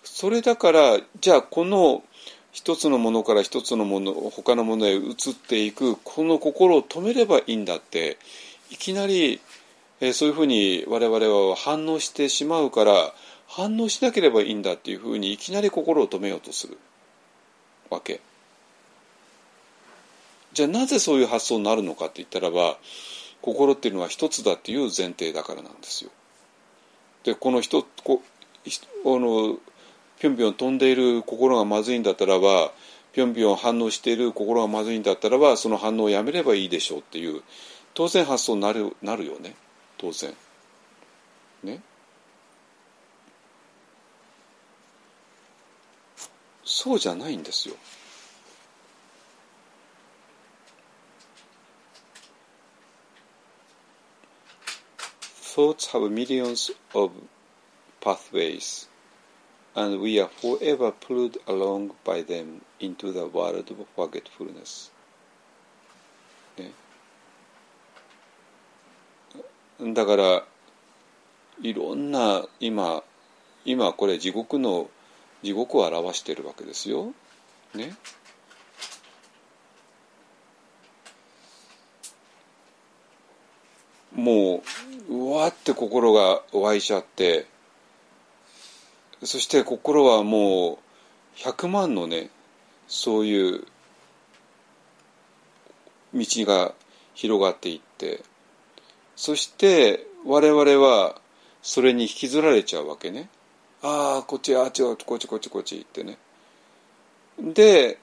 それだからじゃあこの一つのものから一つのもの他のものへ移っていくこの心を止めればいいんだっていきなり、えー、そういうふうに我々は反応してしまうから反応しなければいいんだっていうふうにいきなり心を止めようとするわけ。じゃあなぜそういう発想になるのかって言ったらば心っていうのは一つだっていう前提だからなんですよ。でこの人こあのぴょんぴょん飛んでいる心がまずいんだったらばぴょんぴょん反応している心がまずいんだったらばその反応をやめればいいでしょうっていう当然発想になるなるよね当然。ね。そうじゃないんですよ。Thoughts have millions of pathways, and we are forever pulled along by them into the world of forgetfulness. ね、だからいろんな今今これ地獄の地獄を表しているわけですよ。ね。もううわって心が湧いちゃってそして心はもう100万のねそういう道が広がっていってそして我々はそれに引きずられちゃうわけね。ああこっちあっちこっちこっちこっちってね。で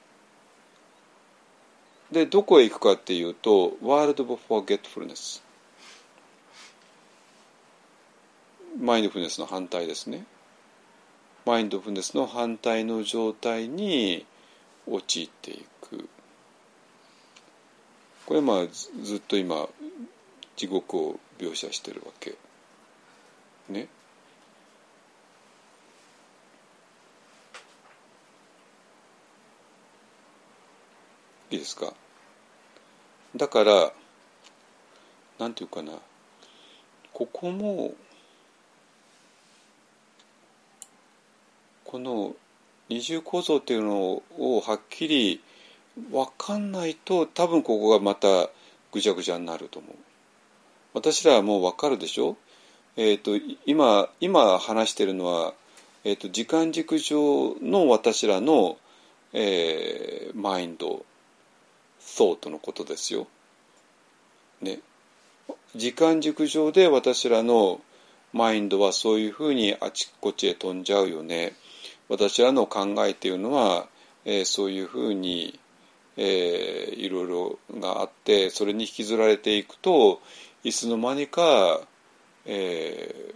でどこへ行くかっていうと world of forgetfulness。マインドフルネスの反対ですね。マインドフルネスの反対の状態に陥っていく。これはまあずっと今地獄を描写してるわけ。ね。いいですか？だからなんていうかな。ここもこの二重構造っていうのをはっきり分かんないと多分ここがまたぐちゃぐちゃになると思う。私らはもう分かるでしょ、えーと、今今話してるのは、えーと、時間軸上の私らの、えー、マインドソートのことですよ。ね。時間軸上で私らのマインドはそういうふうにあちこちへ飛んじゃうよね。私らの考えっていうのは、えー、そういうふうに、えー、いろいろがあってそれに引きずられていくといつの間にか、えー、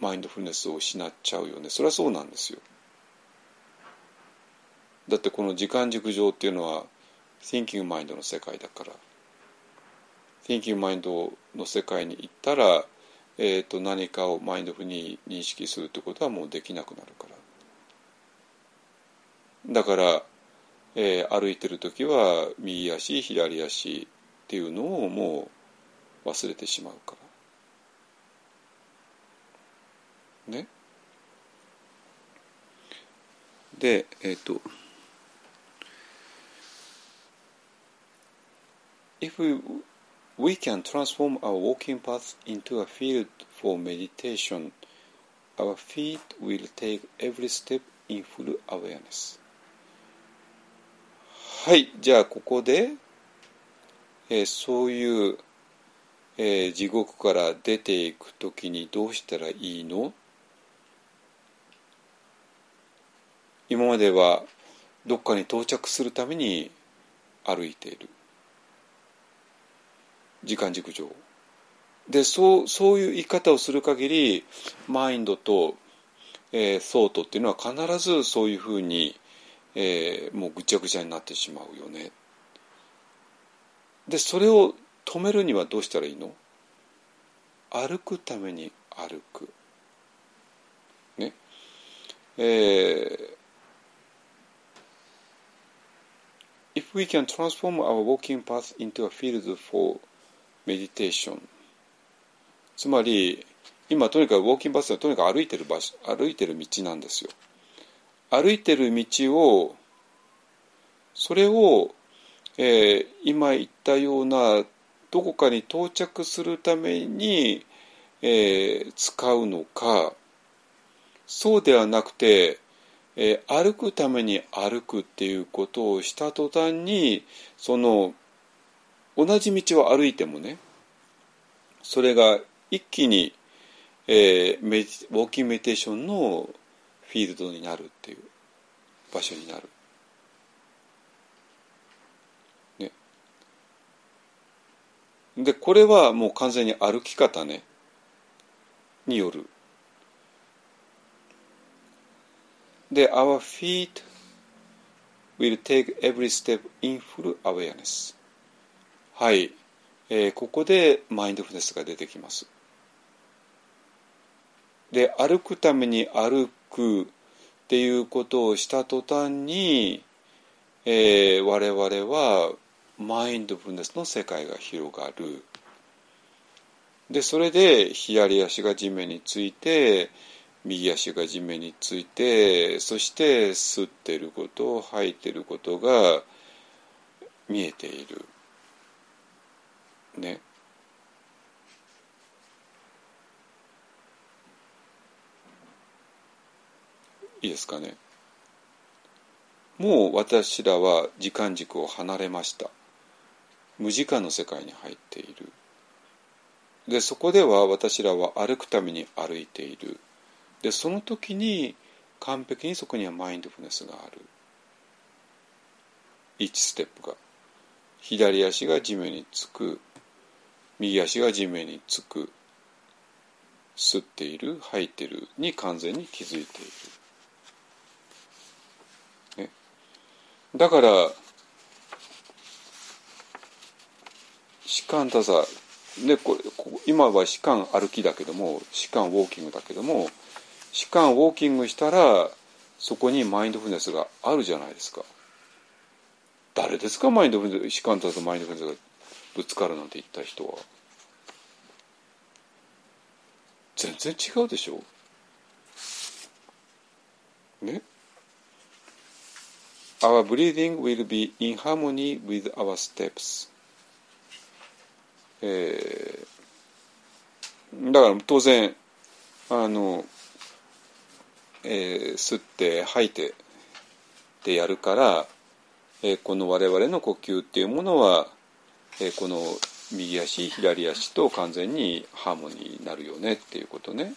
マインドフルネスを失っちゃうよねそれはそうなんですよ。だってこの時間軸上っていうのは Thinking Mind の世界だから Thinking Mind の世界に行ったら、えー、と何かをマインドフルに認識するってことはもうできなくなるから。だから、えー歩いてる時は右足左足っていうのをもう忘れてしまうから。ね？でえっ、と If we, can transform our walking path into a field for meditation, our feet will take every step in full awareness. はい、じゃあここで、えーそういう、えー地獄から出ていくときにどうしたらいいの今まではどっかに到着するために歩いている時間軸上。でそうそういう言い方をする限りマインドと、えー、ソートっていうのは必ずそういうふうに、えーもうぐちゃぐちゃになってしまうよね。でそれを止めるにはどうしたらいいの？歩くために歩く。ね。えー If we can transform our walking path into a field for meditation. つまり今とにかくウォーキングパスはとにかく歩いてる場所歩いてる道なんですよ。歩いてる道をそれを、えー今言ったようなどこかに到着するために、えー使うのかそうではなくて、えー歩くために歩くっていうことをした途端にその同じ道を歩いてもねそれが一気に、えーウォーキングメディテーションのフィールドになるっていう場所になる。ね、でこれはもう完全に歩き方ねによる。で、Our feet will take every step in full awareness. はい、えーここでマインドフルネスが出てきます。で、歩くために歩くっていうことをした途端に、えー我々はマインドフルネスの世界が広がる。で、それで左足が地面について、右足が地面についてそして吸ってること吐いてることが見えているね。いいですかね。もう私らは時間軸を離れました。無時間の世界に入っている。でそこでは私らは歩くために歩いている。でその時に完璧にそこにはマインドフルネスがある。1ステップが。左足が地面につく。右足が地面につく吸っている吐いてる。に完全に気づいている、ね、だから士官多さでこれ今は士官歩きだけども士官ウォーキングだけども士官ウォーキングしたらそこにマインドフルネスがあるじゃないですか。誰ですかマインドフルネス士官とマインドフルネスが。ぶつかるなんて言った人は。全然違うでしょ。ね。Our breathing will be in harmony with our steps えーだから当然あのえー吸って吐いてってやるから、えーこの我々の呼吸っていうものは、えーこの右足左足と完全にハーモニーになるよねっていうことね。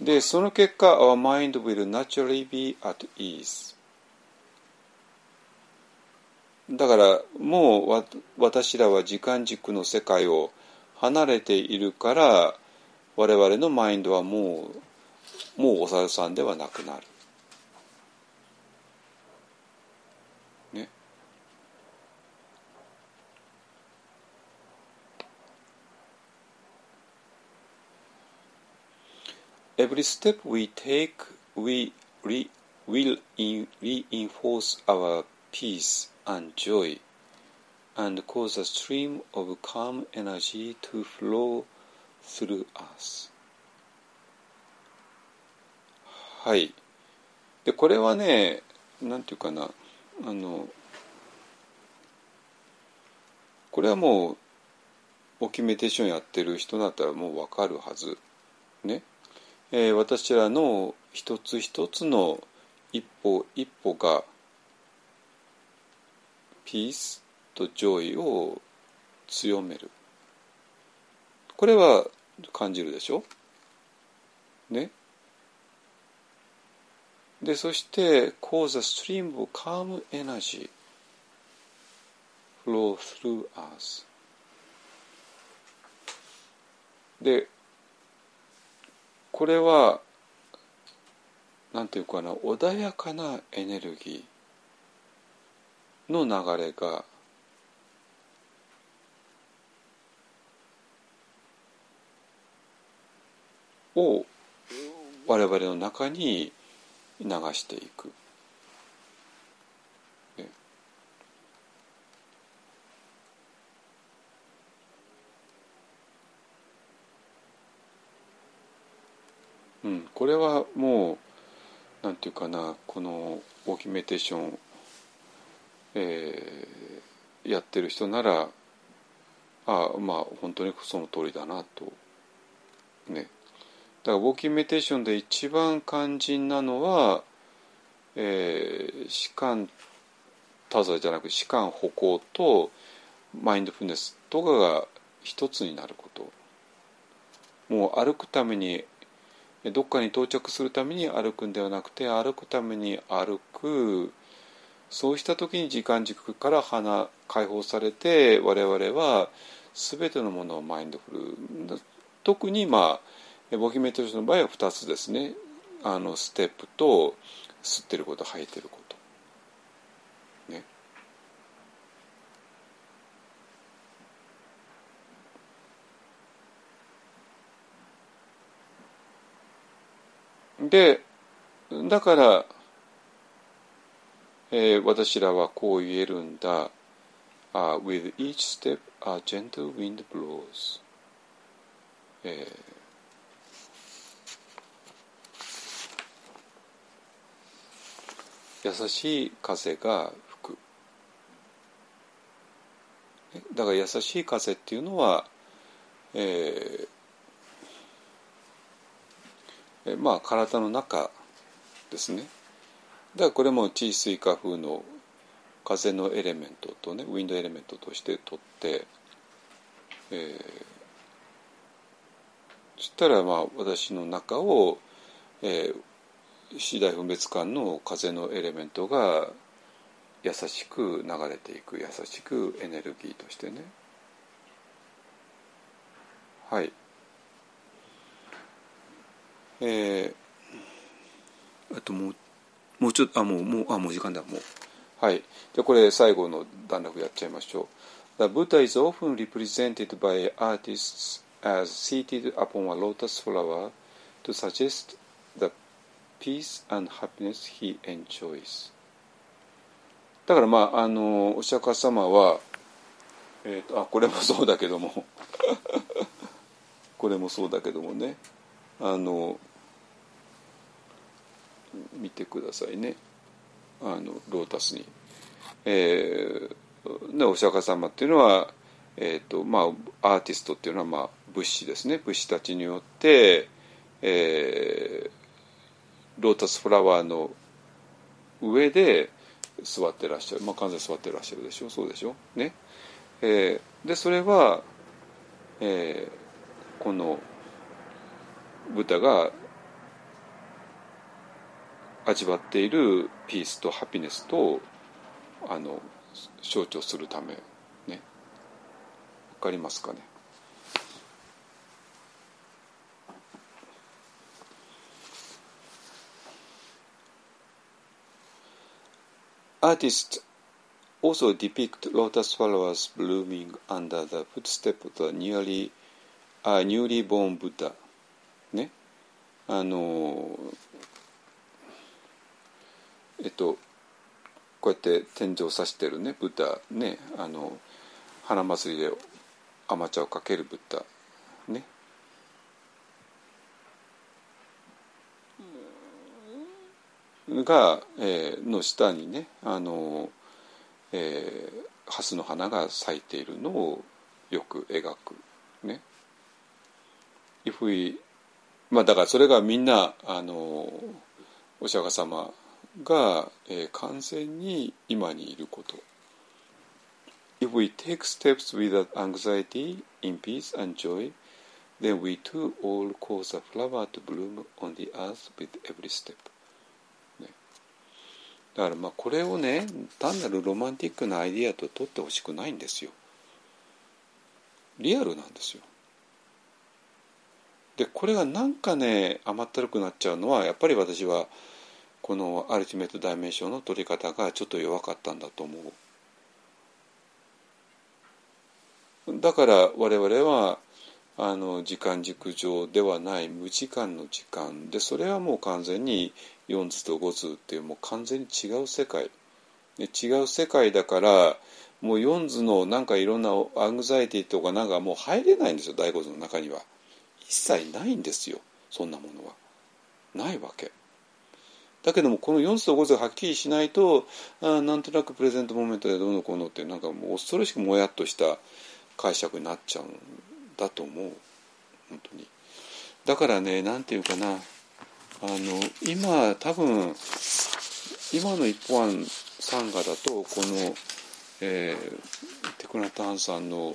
でその結果 Our mind will naturally be at ease だからもう私らは時間軸の世界を離れているから我々のマインドはもうもうお猿さんではなくなる every step we take, we re, will in, reinforce our peace and joy and cause a stream of calm energy to flow through us. はい。で、これはね、なんていうかな、あの、これはもう、オキュメテーションやってる人だったらもうわかるはず。ね。えー私らの一つ一つの一歩一歩がピースとジョイを強める。これは感じるでしょ？ね？でそして cause a stream of calm energy flow through us でこれはなんていうかな穏やかなエネルギーの流れがを我々の中に流していく。うん、これはもうなんていうかなこのオーキメーテーション、えーやってる人ならあまあ本当にその通りだなとね。だからウォーキュメーテーションで一番肝心なのは、えー、士官多罪じゃなく士官歩行とマインドフルネスとかが一つになること。もう歩くためにどっかに到着するために歩くんではなくて歩くために歩く。そうした時に時間軸から花解放されて我々は全てのものをマインドフル。特にまあボヒメトリスの場合は2つですね。あのステップと吸ってること吐いてること。でだから、えー私らはこう言えるんだ。Uh, with each step a gentle wind blows、えー優しい風が吹く。だから優しい風っていうのは、えーえまあ体の中ですね。だからこれも地水化風の風のエレメントとねウィンドエレメントとして取って、えーそしたらまあ私の中を、えー、次第分別間の風のエレメントが優しく流れていく優しくエネルギーとしてねはいえー、あともうもうちょっとあもうもうあもう時間だもうはいじゃこれ最後の段落やっちゃいましょう The Buddha is often represented by artists as seated upon a lotus flower to suggest the peace and happiness he enjoys だからまああのお釈迦様はえーとあこれもそうだけどもこれもそうだけどもねあの見てくださいね。あのロータスに。えー、でお釈迦様っていうのは、えーとまあ、アーティストっていうのは、まあ、仏師ですね。仏師たちによって、えー、ロータスフラワーの上で座ってらっしゃる、まあ、完全に座ってらっしゃるでしょ。そうでしょ？ね。えー、でそれは、えー、このブタが味わっているピースとハピネスとあの象徴するためねわかりますかね Artists also depict lotus flowers blooming under the footstep of the newly, uh, newly born Buddha ねあのえっとこうやって天井を指してるねブッダねあの花祭りで甘茶をかけるブッダね。が、えー、の下にねあの、えー、蓮の花が咲いているのをよく描く。ね。If we まあだからそれがみんなあのお釈迦様が、えー、完全に今にいること。If we take steps without anxiety, in peace and joy, then we too all cause a flower to bloom on the earth with every step. だからまあこれをね単なるロマンティックなアイディアと取ってほしくないんですよ。リアルなんですよ。でこれがなんかね甘ったるくなっちゃうのはやっぱり私はこのアルティメットダイメンションの取り方がちょっと弱かったんだと思う。だから我々はあの時間軸上ではない無時間の時間。でそれはもう完全に4図と5図っていうもう完全に違う世界。違う世界だからもう4図のなんかいろんなアングザイティとかなんかもう入れないんですよ第5図の中には。一切ないんですよそんなものは。ないわけ。だけどもこの4図と5図がはっきりしないとあなんとなくプレゼントモメントでどうのこうのってなんかもう恐ろしくもやっとした解釈になっちゃうんだと思う本当に。だからねなんていうかなあの今多分今の一本案サンガだとこの、えー、テクナタンさんの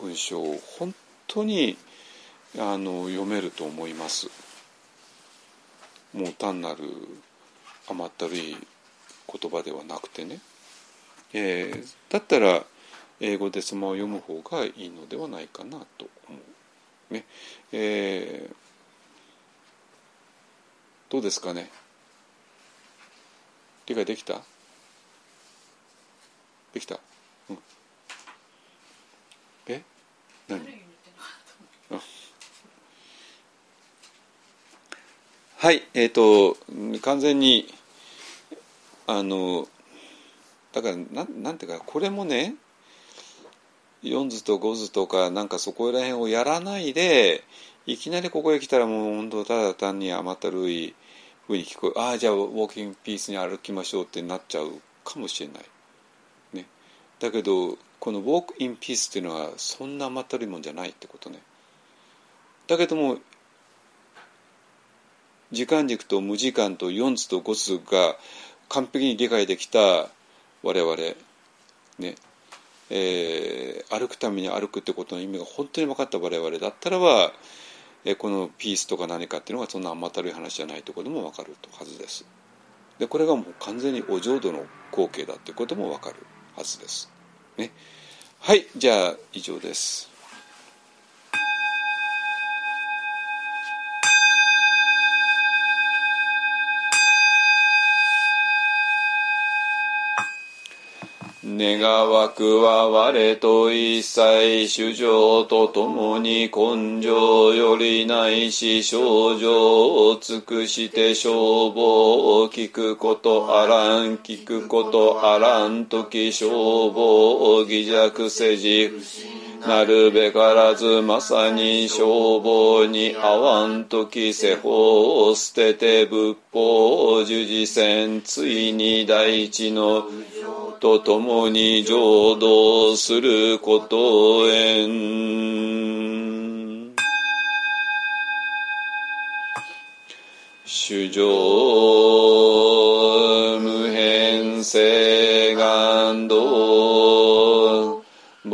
文章を本当にあの読めると思います。もう単なる甘ったるい言葉ではなくてね、えー、だったら英語でスマを読む方がいいのではないかなと思う。ね。えーどうですかね？理解できた？できた、うん、え？何？はいえっ、ー、と完全にあのだからななんていうかこれもね4図と5図とかなんかそこら辺をやらないでいきなりここへ来たらもう本当ただ単に甘ったるいふうに聞こえああじゃあウォーキングピースに歩きましょうってなっちゃうかもしれない。ね、だけどこのウォークインピースっていうのはそんな甘ったるいもんじゃないってことね。だけども時間軸と無時間と4図と5図が完璧に理解できた我々ねえー、歩くために歩くってことの意味が本当に分かった我々だったらばえこのピースとか何かっていうのがそんな甘ったるい話じゃないところでも分かるはずです。でこれがもう完全にお浄土の光景だっていうことも分かるはずです。ね、はいじゃあ以上です。願わくは我と一切主情とともに根性よりないし症状を尽くして消防を聞くことあらん聞くことあらん時消防を疑弱せじなるべからずまさに消防に合わんとき世法を捨てて仏法を従事せん。ついに大地のと共に浄土することへん。主上無変性願道煩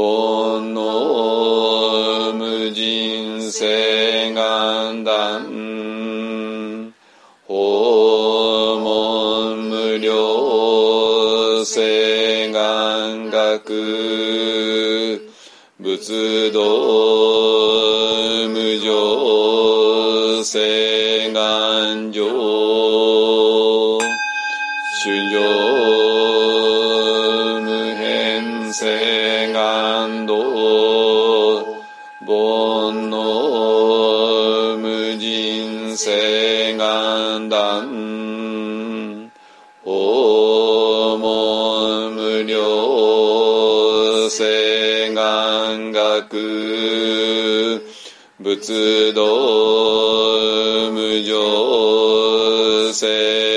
悩無人性。仏道無常性願上主上無変性願道。煩悩無人誓く仏道無常性。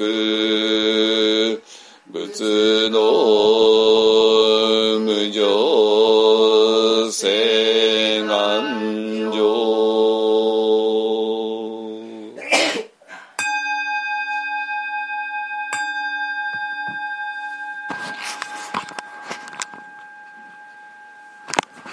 願